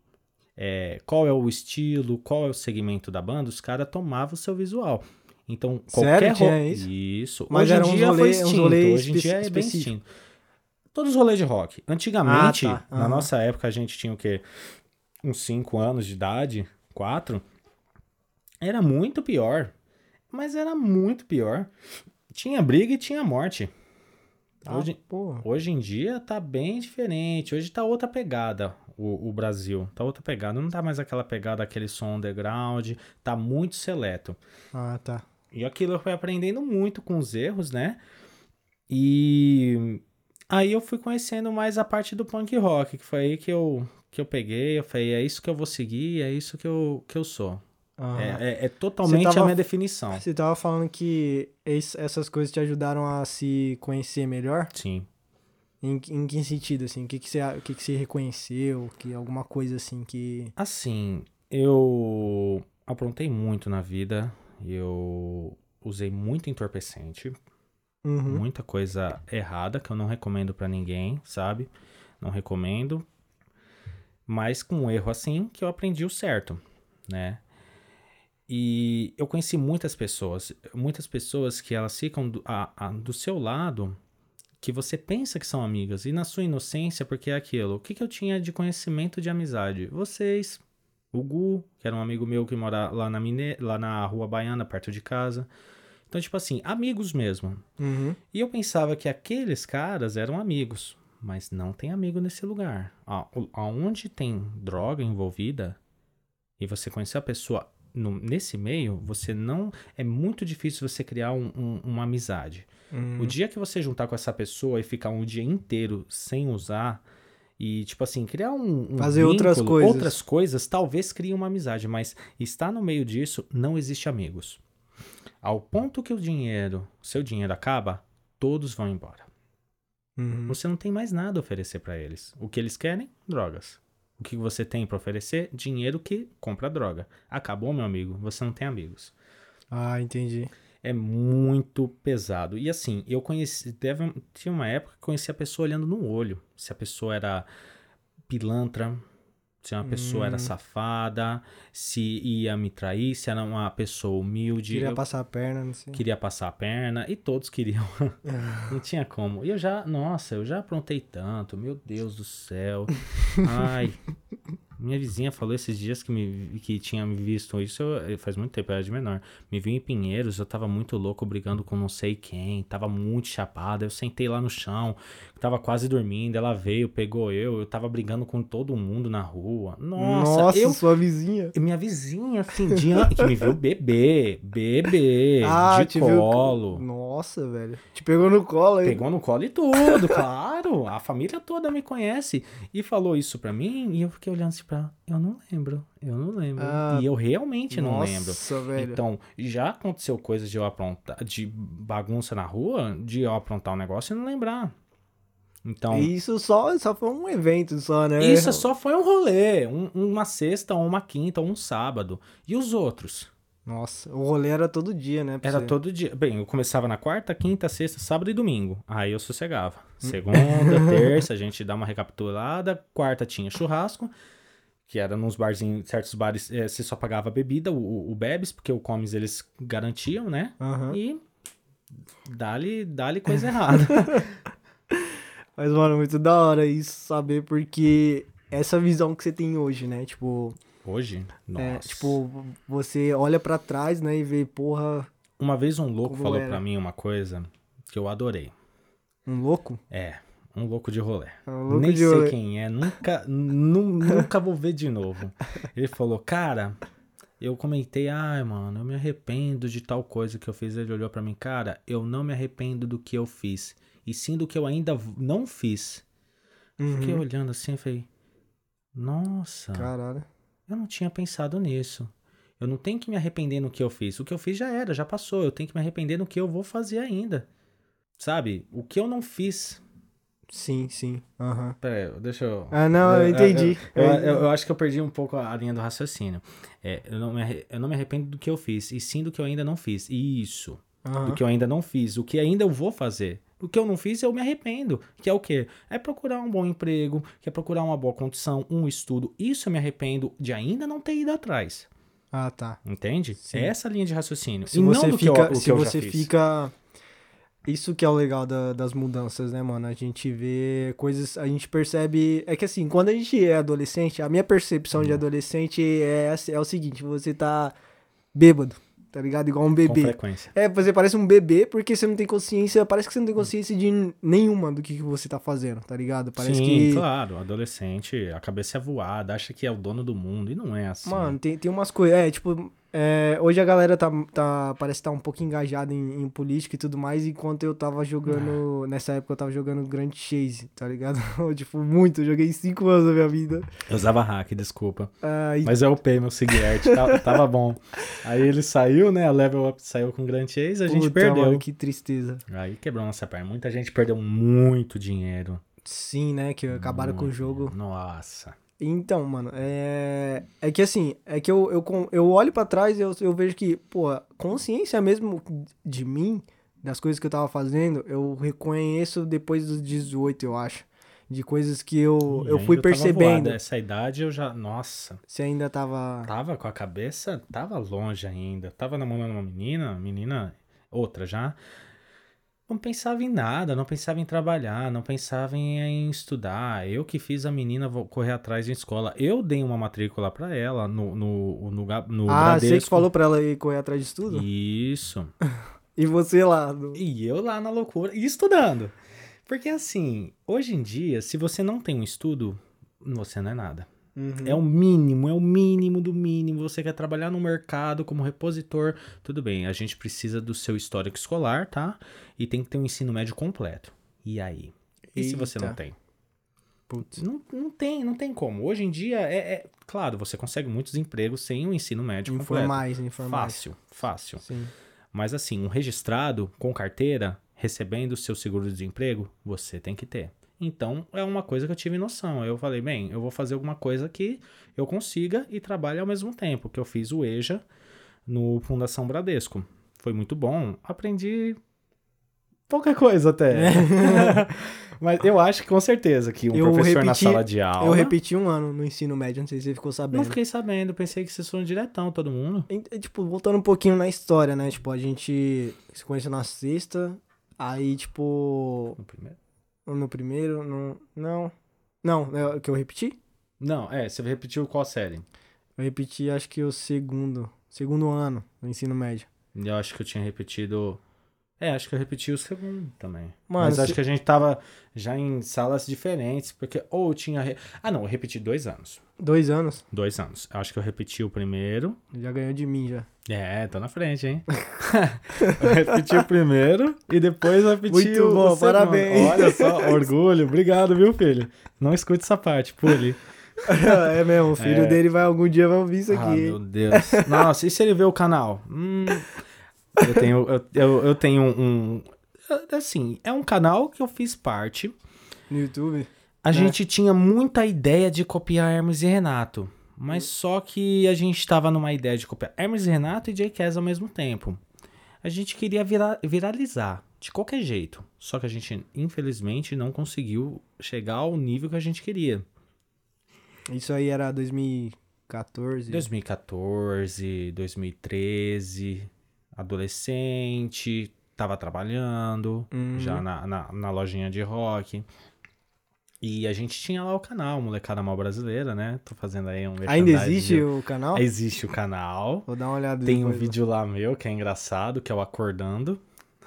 Speaker 3: é, qual é o estilo, qual é o segmento da banda, os caras tomavam o seu visual. Então, qualquer
Speaker 2: Sério? Tinha
Speaker 3: ro-
Speaker 2: isso?
Speaker 3: Isso.
Speaker 2: Mas
Speaker 3: Hoje
Speaker 2: era
Speaker 3: em dia
Speaker 2: rolê-
Speaker 3: foi extinto. Hoje em dia é bem extinto. Todos os rolês de rock. Antigamente,
Speaker 2: Ah, tá.
Speaker 3: na
Speaker 2: Aham.
Speaker 3: nossa época, a gente tinha o quê? Uns 5 anos de idade, 4. Era muito pior. Mas era muito pior. Tinha briga e tinha morte.
Speaker 2: Ah,
Speaker 3: Hoje. Hoje em dia tá bem diferente. Hoje tá outra pegada o, o Brasil. Tá outra pegada. Não tá mais aquela pegada, aquele som underground. Tá muito seleto.
Speaker 2: Ah, tá.
Speaker 3: E aquilo eu fui aprendendo muito com os erros, né? E aí eu fui conhecendo mais a parte do punk rock, que foi aí que eu, que eu peguei. Eu falei, é isso que eu vou seguir, é isso que eu, que eu sou.
Speaker 2: Aham.
Speaker 3: É, é- é totalmente
Speaker 2: tava-
Speaker 3: a minha definição.
Speaker 2: Você tava falando que es- essas coisas te ajudaram a se conhecer melhor?
Speaker 3: Sim.
Speaker 2: Em, em que sentido, assim? O que, que, você, o que, que você reconheceu? Que alguma coisa, assim, que...
Speaker 3: Assim, eu aprontei muito na vida. Eu usei muito entorpecente.
Speaker 2: Uhum.
Speaker 3: muita coisa errada que eu não recomendo pra ninguém, sabe? Não recomendo. Mas com um erro assim que eu aprendi o certo, né? E eu conheci muitas pessoas, muitas pessoas que elas ficam do, a- a- do seu lado, que você pensa que são amigas, e na sua inocência, porque é aquilo. O que, que eu tinha de conhecimento de amizade? Vocês, o Gu, que era um amigo meu que mora lá na, Mine, lá na Rua Baiana, perto de casa. Então, tipo assim, amigos mesmo.
Speaker 2: Uhum.
Speaker 3: E eu pensava que aqueles caras eram amigos, mas não tem amigo nesse lugar. Aonde tem droga envolvida e você conhecer a pessoa no- nesse meio, você não. É muito difícil você criar um- um- uma amizade.
Speaker 2: Uhum.
Speaker 3: O dia que você juntar com essa pessoa e ficar um dia inteiro sem usar. E, tipo assim, criar um. um
Speaker 2: Fazer outras
Speaker 3: vínculo,
Speaker 2: coisas.
Speaker 3: Outras coisas, talvez crie uma amizade, mas estar no meio disso, não existe amigos. Ao ponto que o dinheiro, seu dinheiro acaba, todos vão embora.
Speaker 2: Uhum.
Speaker 3: Você não tem mais nada a oferecer pra eles. O que eles querem? Drogas. O que você tem pra oferecer? Dinheiro que compra droga. Acabou, meu amigo. Você não tem amigos.
Speaker 2: Ah, entendi.
Speaker 3: É muito pesado. E assim, eu conheci. Teve, tinha uma época que conheci a pessoa olhando no olho. Se a pessoa era pilantra, se a pessoa era
Speaker 2: Hum.
Speaker 3: safada, se ia me trair, se era uma pessoa humilde.
Speaker 2: Queria
Speaker 3: eu
Speaker 2: passar a perna, não sei.
Speaker 3: queria passar a perna e todos queriam. Não tinha como. E eu já, nossa, eu já aprontei tanto, meu Deus do céu. Ai. Minha vizinha falou esses dias que, me, que tinha me visto isso eu- faz muito tempo, eu era de menor. Me viu em Pinheiros, eu tava muito louco brigando com não sei quem, tava muito chapada. Eu sentei lá no chão, tava quase dormindo. Ela veio, pegou eu, eu tava brigando com todo mundo na rua. Nossa,
Speaker 2: Nossa,
Speaker 3: eu
Speaker 2: sua vizinha.
Speaker 3: minha vizinha, assim, de que me viu bebê, bebê,
Speaker 2: Ah,
Speaker 3: de
Speaker 2: te viu-
Speaker 3: colo.
Speaker 2: Nossa, velho. Te pegou no colo aí.
Speaker 3: Pegou no colo e tudo, claro. A família toda me conhece. E falou isso pra mim, e eu fiquei olhando assim pra. Eu não lembro, eu não lembro.
Speaker 2: Ah,
Speaker 3: e eu realmente não lembro.
Speaker 2: Nossa, velho.
Speaker 3: Então, já aconteceu coisas de eu aprontar, de bagunça na rua, de eu aprontar um negócio e não lembrar. Então,
Speaker 2: E Isso só, só foi um evento só, né?
Speaker 3: isso só foi um rolê, um- uma sexta, ou uma quinta, ou um sábado. E os outros?
Speaker 2: Nossa, o rolê era todo dia, né?
Speaker 3: Era
Speaker 2: você?
Speaker 3: todo dia. Bem, eu começava na quarta, quinta, sexta, sábado e domingo. Aí eu sossegava.
Speaker 2: Hum.
Speaker 3: Segunda, terça, a gente dá uma recapitulada. Quarta tinha churrasco, que era nos barzinhos, certos bares, eh, você só pagava a bebida, o, o, Bebes, porque o Comes eles garantiam, né?
Speaker 2: Aham.
Speaker 3: E dá-lhe dá coisa errada.
Speaker 2: Mas, mano, muito da hora isso saber, porque essa visão que você tem hoje, né? Tipo,
Speaker 3: Hoje, nossa.
Speaker 2: é, tipo, você olha pra trás, né, e vê, porra,
Speaker 3: Uma vez um louco falou
Speaker 2: era?
Speaker 3: pra mim uma coisa que eu adorei.
Speaker 2: um louco?
Speaker 3: É, um louco de rolê.
Speaker 2: Um louco
Speaker 3: Nem
Speaker 2: de
Speaker 3: sei
Speaker 2: rolê.
Speaker 3: quem é, nunca, nu- nunca vou ver de novo. Ele falou, cara, eu comentei, ai, mano, eu me arrependo de tal coisa que eu fiz. Ele olhou pra mim, cara, eu não me arrependo do que eu fiz, e sim do que eu ainda não fiz. Fiquei
Speaker 2: Uhum.
Speaker 3: olhando assim e falei, nossa,
Speaker 2: Caralho.
Speaker 3: eu não tinha pensado nisso. Eu não tenho que me arrepender no que eu fiz. O que eu fiz já era, já passou. Eu tenho que me arrepender no que eu vou fazer ainda. Sabe? O que eu não fiz.
Speaker 2: Sim, sim. Aham.
Speaker 3: Pera aí, deixa eu.
Speaker 2: Ah, não, eu entendi.
Speaker 3: Eu, eu- eu- acho que eu perdi um pouco a linha do raciocínio. É, eu, não me, eu não me arrependo do que eu fiz, e sim do que eu ainda não fiz. Isso.
Speaker 2: Aham.
Speaker 3: Do que eu ainda não fiz. O que ainda eu vou fazer. O que eu não fiz, eu me arrependo. Que é o quê? É procurar um bom emprego, que é procurar uma boa condição, um estudo. Isso eu me arrependo de ainda não ter ido atrás.
Speaker 2: Ah, tá.
Speaker 3: Entende?
Speaker 2: Sim.
Speaker 3: É essa linha de raciocínio.
Speaker 2: Se
Speaker 3: e
Speaker 2: você
Speaker 3: não do
Speaker 2: fica,
Speaker 3: que eu, o
Speaker 2: se
Speaker 3: que eu
Speaker 2: você fica isso que é o legal da- das mudanças, né, mano? A gente vê coisas, a gente percebe, é que assim, quando a gente é adolescente, a minha percepção
Speaker 3: Hum.
Speaker 2: de adolescente é, assim- é o seguinte, você tá bêbado, tá ligado? Igual um
Speaker 3: Com
Speaker 2: bebê.
Speaker 3: frequência.
Speaker 2: É, você parece um bebê porque você não tem consciência, parece que você não tem consciência de nenhuma do que, que você tá fazendo, tá ligado? Parece
Speaker 3: Sim,
Speaker 2: que
Speaker 3: claro. Adolescente, a cabeça é voada, acha que é o dono do mundo. E não é assim.
Speaker 2: Mano, tem, tem umas coisas. É, tipo, é, hoje a galera tá, tá, parece estar tá um pouco engajada em, em política e tudo mais, enquanto eu tava jogando. Nessa época eu tava jogando Grand Chase, tá ligado? tipo, muito. Eu joguei 5 anos da minha vida.
Speaker 3: Eu usava hack, desculpa.
Speaker 2: Ah, e-
Speaker 3: Mas eu upei meu Sigurt, tava, tava bom. Aí ele saiu, né? A level up saiu com Grand Chase, a gente
Speaker 2: puta,
Speaker 3: perdeu.
Speaker 2: Mano, que tristeza.
Speaker 3: Aí quebrou nossa perna. Muita gente perdeu muito dinheiro.
Speaker 2: Sim, né? Que acabaram com o
Speaker 3: Muito
Speaker 2: jogo.
Speaker 3: Nossa.
Speaker 2: Então, mano, é. É que assim, é que eu, eu, eu olho pra trás e eu, eu vejo que, pô, consciência mesmo de mim, das coisas que eu tava fazendo, eu reconheço depois dos 18, eu acho. De coisas que eu,
Speaker 3: E
Speaker 2: eu fui
Speaker 3: tava
Speaker 2: percebendo.
Speaker 3: voada. Essa idade eu já. Nossa.
Speaker 2: Você ainda tava.
Speaker 3: Tava com a cabeça, tava longe ainda. Tava namorando uma menina, menina, outra já. Não pensava em nada, não pensava em trabalhar, não pensava em, em estudar. Eu que fiz a menina correr atrás de escola. Eu dei uma matrícula pra ela no, no, no, no
Speaker 2: ah, você que
Speaker 3: Bradesco.
Speaker 2: falou pra ela ir correr atrás disso tudo?
Speaker 3: Isso.
Speaker 2: E você lá. no-
Speaker 3: E eu lá na loucura e estudando. Porque assim, hoje em dia, se você não tem um estudo, você não é nada.
Speaker 2: Uhum.
Speaker 3: É o mínimo, é o mínimo do mínimo. Você quer trabalhar no mercado como repositor, tudo bem. A gente precisa do seu histórico escolar, tá? E tem que ter um ensino médio completo. E aí? E se você não
Speaker 2: Eita.
Speaker 3: tem?
Speaker 2: Putz.
Speaker 3: Não, não tem, não tem como. Hoje em dia, é, é- claro, você consegue muitos empregos sem um ensino médio completo.
Speaker 2: Informais, informais.
Speaker 3: Fácil, fácil.
Speaker 2: Sim.
Speaker 3: Mas assim, um registrado com carteira, recebendo o seu seguro de desemprego, você tem que ter. Então, é uma coisa que eu tive noção. Eu falei, bem, eu vou fazer alguma coisa que eu consiga e trabalhe ao mesmo tempo. Que eu fiz o EJA no Fundação Bradesco. Foi muito bom. Aprendi pouca coisa até. Mas eu acho que com certeza que um
Speaker 2: Eu
Speaker 3: professor na
Speaker 2: repeti-
Speaker 3: sala de aula...
Speaker 2: Eu repeti um ano no ensino médio, não sei se você ficou sabendo.
Speaker 3: Não fiquei sabendo, pensei que vocês foram diretão, todo mundo.
Speaker 2: E, e, Tipo, voltando um pouquinho na história, né? Tipo, a gente se conheceu na sexta, aí, tipo,
Speaker 3: No primeiro.
Speaker 2: No primeiro, no... Não. Não, é o que eu repeti?
Speaker 3: Não, é, você repetiu qual série?
Speaker 2: Eu repeti, acho que o segundo, segundo ano do ensino médio.
Speaker 3: Eu acho que eu tinha repetido. É, acho que eu repeti o segundo também.
Speaker 2: Mano,
Speaker 3: Mas
Speaker 2: se-
Speaker 3: acho que a gente tava já em salas diferentes, porque ou tinha. re- Ah, não, eu repeti dois anos.
Speaker 2: Dois anos,
Speaker 3: Dois anos. Acho que eu repeti o primeiro.
Speaker 2: já ganhou de mim, já.
Speaker 3: É, tô na frente, hein? eu repeti o primeiro e depois eu repeti
Speaker 2: Muito
Speaker 3: o,
Speaker 2: bom,
Speaker 3: segundo.
Speaker 2: parabéns.
Speaker 3: Olha só, orgulho. Obrigado, viu, filho? Não escute essa parte, pule.
Speaker 2: é mesmo, o filho
Speaker 3: É.
Speaker 2: dele vai algum dia vai ouvir isso
Speaker 3: Ah,
Speaker 2: aqui.
Speaker 3: meu Deus. Nossa, e se ele ver o canal? Hum, eu tenho, eu, eu, eu tenho um. Assim, é um canal que eu fiz parte.
Speaker 2: No YouTube.
Speaker 3: A gente tinha muita ideia de copiar Hermes e Renato. Mas só que a gente estava numa ideia de copiar Hermes e Renato e Jay Cass ao mesmo tempo. A gente queria vira- viralizar de qualquer jeito. Só que a gente, infelizmente, não conseguiu chegar ao nível que a gente queria.
Speaker 2: Isso aí era 2014.
Speaker 3: 2014, 2013, adolescente, tava trabalhando
Speaker 2: Uhum.
Speaker 3: já na, na, na lojinha de rock. E a gente tinha lá o canal, Molecada Mal Brasileira, né? Tô fazendo aí um
Speaker 2: Ainda existe o canal?
Speaker 3: Existe o canal.
Speaker 2: Vou dar uma olhada
Speaker 3: Tem um vídeo lá meu que é engraçado, que é o Acordando.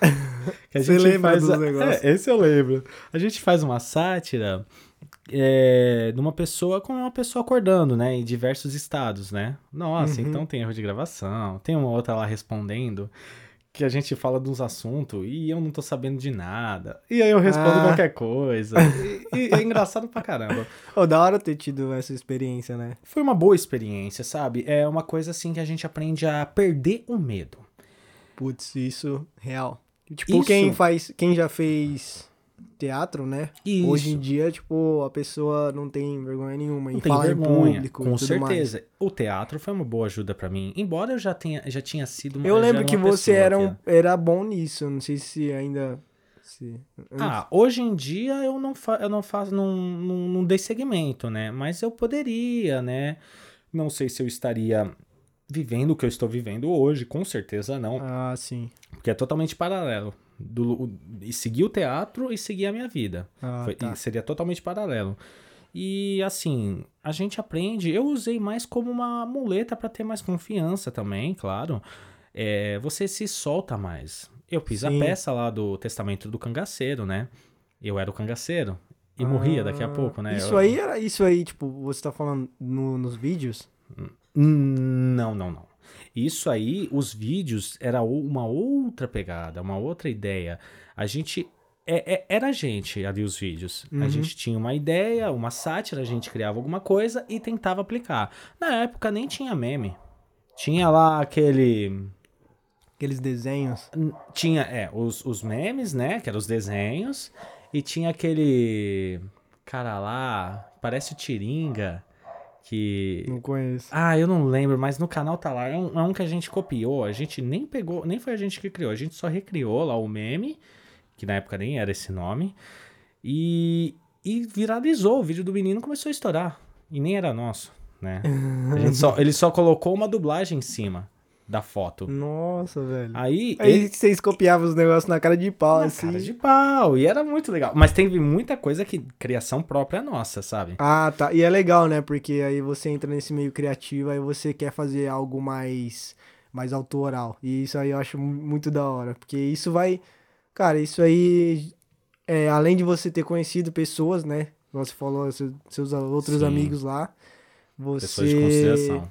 Speaker 3: Que a
Speaker 2: Você lembra dos
Speaker 3: a-
Speaker 2: negócios?
Speaker 3: É, esse eu lembro. A gente faz uma sátira é, de uma pessoa com uma pessoa acordando, né? Em diversos estados, né? Nossa,
Speaker 2: Uhum.
Speaker 3: então tem erro de gravação. Tem uma outra lá respondendo que a gente fala de uns assuntos e eu não tô sabendo de nada. E aí eu respondo
Speaker 2: Ah.
Speaker 3: qualquer coisa. E, e é engraçado pra caramba.
Speaker 2: Ô, da hora ter tido essa experiência, né?
Speaker 3: Foi uma boa experiência, sabe? É uma coisa assim que a gente aprende a perder o medo.
Speaker 2: Putz, isso real. Tipo,
Speaker 3: Isso.
Speaker 2: quem faz, quem já fez teatro, né?
Speaker 3: Isso.
Speaker 2: Hoje em dia, tipo, a pessoa não tem vergonha nenhuma
Speaker 3: Não
Speaker 2: em
Speaker 3: tem
Speaker 2: falar
Speaker 3: vergonha,
Speaker 2: em público.
Speaker 3: com certeza. O teatro foi uma boa ajuda pra mim, embora eu já tenha, já tinha sido uma
Speaker 2: Mais. Eu lembro que você era, um,
Speaker 3: que-
Speaker 2: era bom nisso. Não sei se ainda. Se...
Speaker 3: Ah, hoje em dia eu não, fa eu não faço, não, não, não dei segmento, né? Mas eu poderia, né? Não sei se eu estaria vivendo o que eu estou vivendo hoje, com certeza não.
Speaker 2: Ah, sim.
Speaker 3: Porque é totalmente paralelo. Do, o- e seguir o teatro e seguir a minha vida.
Speaker 2: Ah,
Speaker 3: Foi-
Speaker 2: tá.
Speaker 3: seria totalmente paralelo. E assim, a gente aprende. Eu usei mais como uma muleta para ter mais confiança também, claro. É, você se solta mais. Eu fiz
Speaker 2: Sim.
Speaker 3: a peça lá do Testamento do Cangaceiro, né? Eu era o cangaceiro. E morria daqui a
Speaker 2: Ah,
Speaker 3: pouco, né?
Speaker 2: Isso
Speaker 3: Eu-
Speaker 2: aí era isso aí, tipo, você tá falando no- nos vídeos?
Speaker 3: Não, não, não. Isso aí, os vídeos, era uma outra pegada, uma outra ideia. A gente. é- é- era a gente ali os vídeos. A
Speaker 2: Uhum.
Speaker 3: gente tinha uma ideia, uma sátira, a gente criava alguma coisa e tentava aplicar. Na época nem tinha meme. Tinha lá aquele.
Speaker 2: Aqueles desenhos.
Speaker 3: Tinha, é, os, os memes, né? Que eram os desenhos. E tinha aquele. Cara lá, parece o Tiringa. Que.
Speaker 2: Não conheço.
Speaker 3: Ah, eu não lembro, mas no canal tá lá. É um, é um que a gente copiou. A gente nem pegou, nem foi a gente que criou. A gente só recriou lá o meme, que na época nem era esse nome. E, e viralizou. O vídeo do menino começou a estourar. E nem era nosso, né? A gente só, ele só colocou uma dublagem em cima da foto.
Speaker 2: Nossa, velho.
Speaker 3: Aí,
Speaker 2: Aí
Speaker 3: ele,
Speaker 2: vocês copiavam os negócios na cara de pau,
Speaker 3: na
Speaker 2: assim.
Speaker 3: cara de pau. E era muito legal. Mas teve muita coisa que criação própria nossa, sabe?
Speaker 2: Ah, tá. E é legal, né? Porque aí você entra nesse meio criativo, aí você quer fazer algo mais, mais autoral. E isso aí eu acho mu- muito da hora. Porque isso vai. Cara, isso aí. É, além de você ter conhecido pessoas, né? Você falou, seu- seus outros
Speaker 3: Sim.
Speaker 2: amigos lá. Você.
Speaker 3: Pessoas de consideração.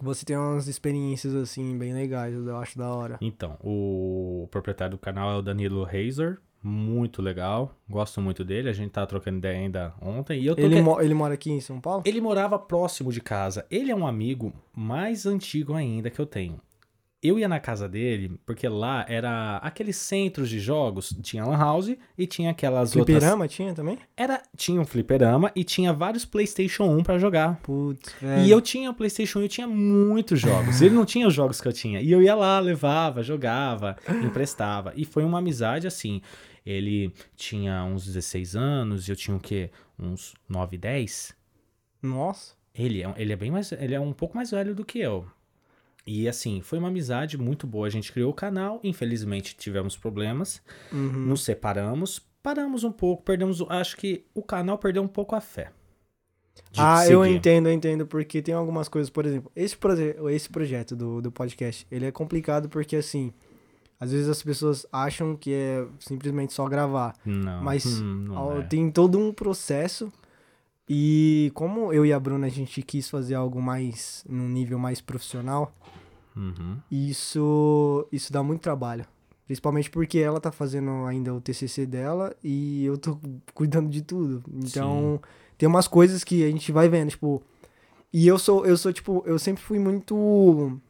Speaker 2: Você tem umas experiências assim, bem legais, eu acho da hora.
Speaker 3: Então, o proprietário do canal é o Danilo Reiser. Muito legal. Gosto muito dele. A gente tá trocando ideia ainda ontem. E eu
Speaker 2: Ele,
Speaker 3: que-
Speaker 2: mo- ele mora aqui em São Paulo?
Speaker 3: Ele morava próximo de casa. Ele é um amigo mais antigo ainda que eu tenho. Eu ia na casa dele, porque lá era aqueles centros de jogos. Tinha Lan House e tinha aquelas outras.
Speaker 2: Fliperama tinha também?
Speaker 3: Era, tinha um fliperama e tinha vários PlayStation 1 pra jogar.
Speaker 2: Putz,
Speaker 3: E
Speaker 2: velho.
Speaker 3: eu tinha o PlayStation 1 e eu tinha muitos jogos. Ele não tinha os jogos que eu tinha. E eu ia lá, levava, jogava, emprestava. E foi uma amizade assim. Ele tinha uns 16 anos, eu tinha o quê? Uns 9, 10?
Speaker 2: Nossa.
Speaker 3: Ele é, ele é bem mais. Ele é um pouco mais velho do que eu. E assim, foi uma amizade muito boa. A gente criou o canal, infelizmente tivemos problemas,
Speaker 2: Uhum.
Speaker 3: nos separamos, paramos um pouco, perdemos. o- Acho que o canal perdeu um pouco a fé.
Speaker 2: Ah, eu
Speaker 3: seguir.
Speaker 2: entendo, eu entendo, porque tem algumas coisas, por exemplo, esse, proje esse projeto do, do podcast, ele é complicado porque, assim, às vezes as pessoas acham que é simplesmente só gravar,
Speaker 3: Não,
Speaker 2: mas
Speaker 3: hum, não é.
Speaker 2: tem todo um processo e como eu e a Bruna, a gente quis fazer algo mais, num nível mais profissional,
Speaker 3: Uhum.
Speaker 2: isso, isso dá muito trabalho. Principalmente porque ela tá fazendo ainda o TCC dela e eu tô cuidando de tudo. Então, tem umas coisas que a gente vai vendo, tipo... E eu sou, eu sou tipo, eu sempre fui muito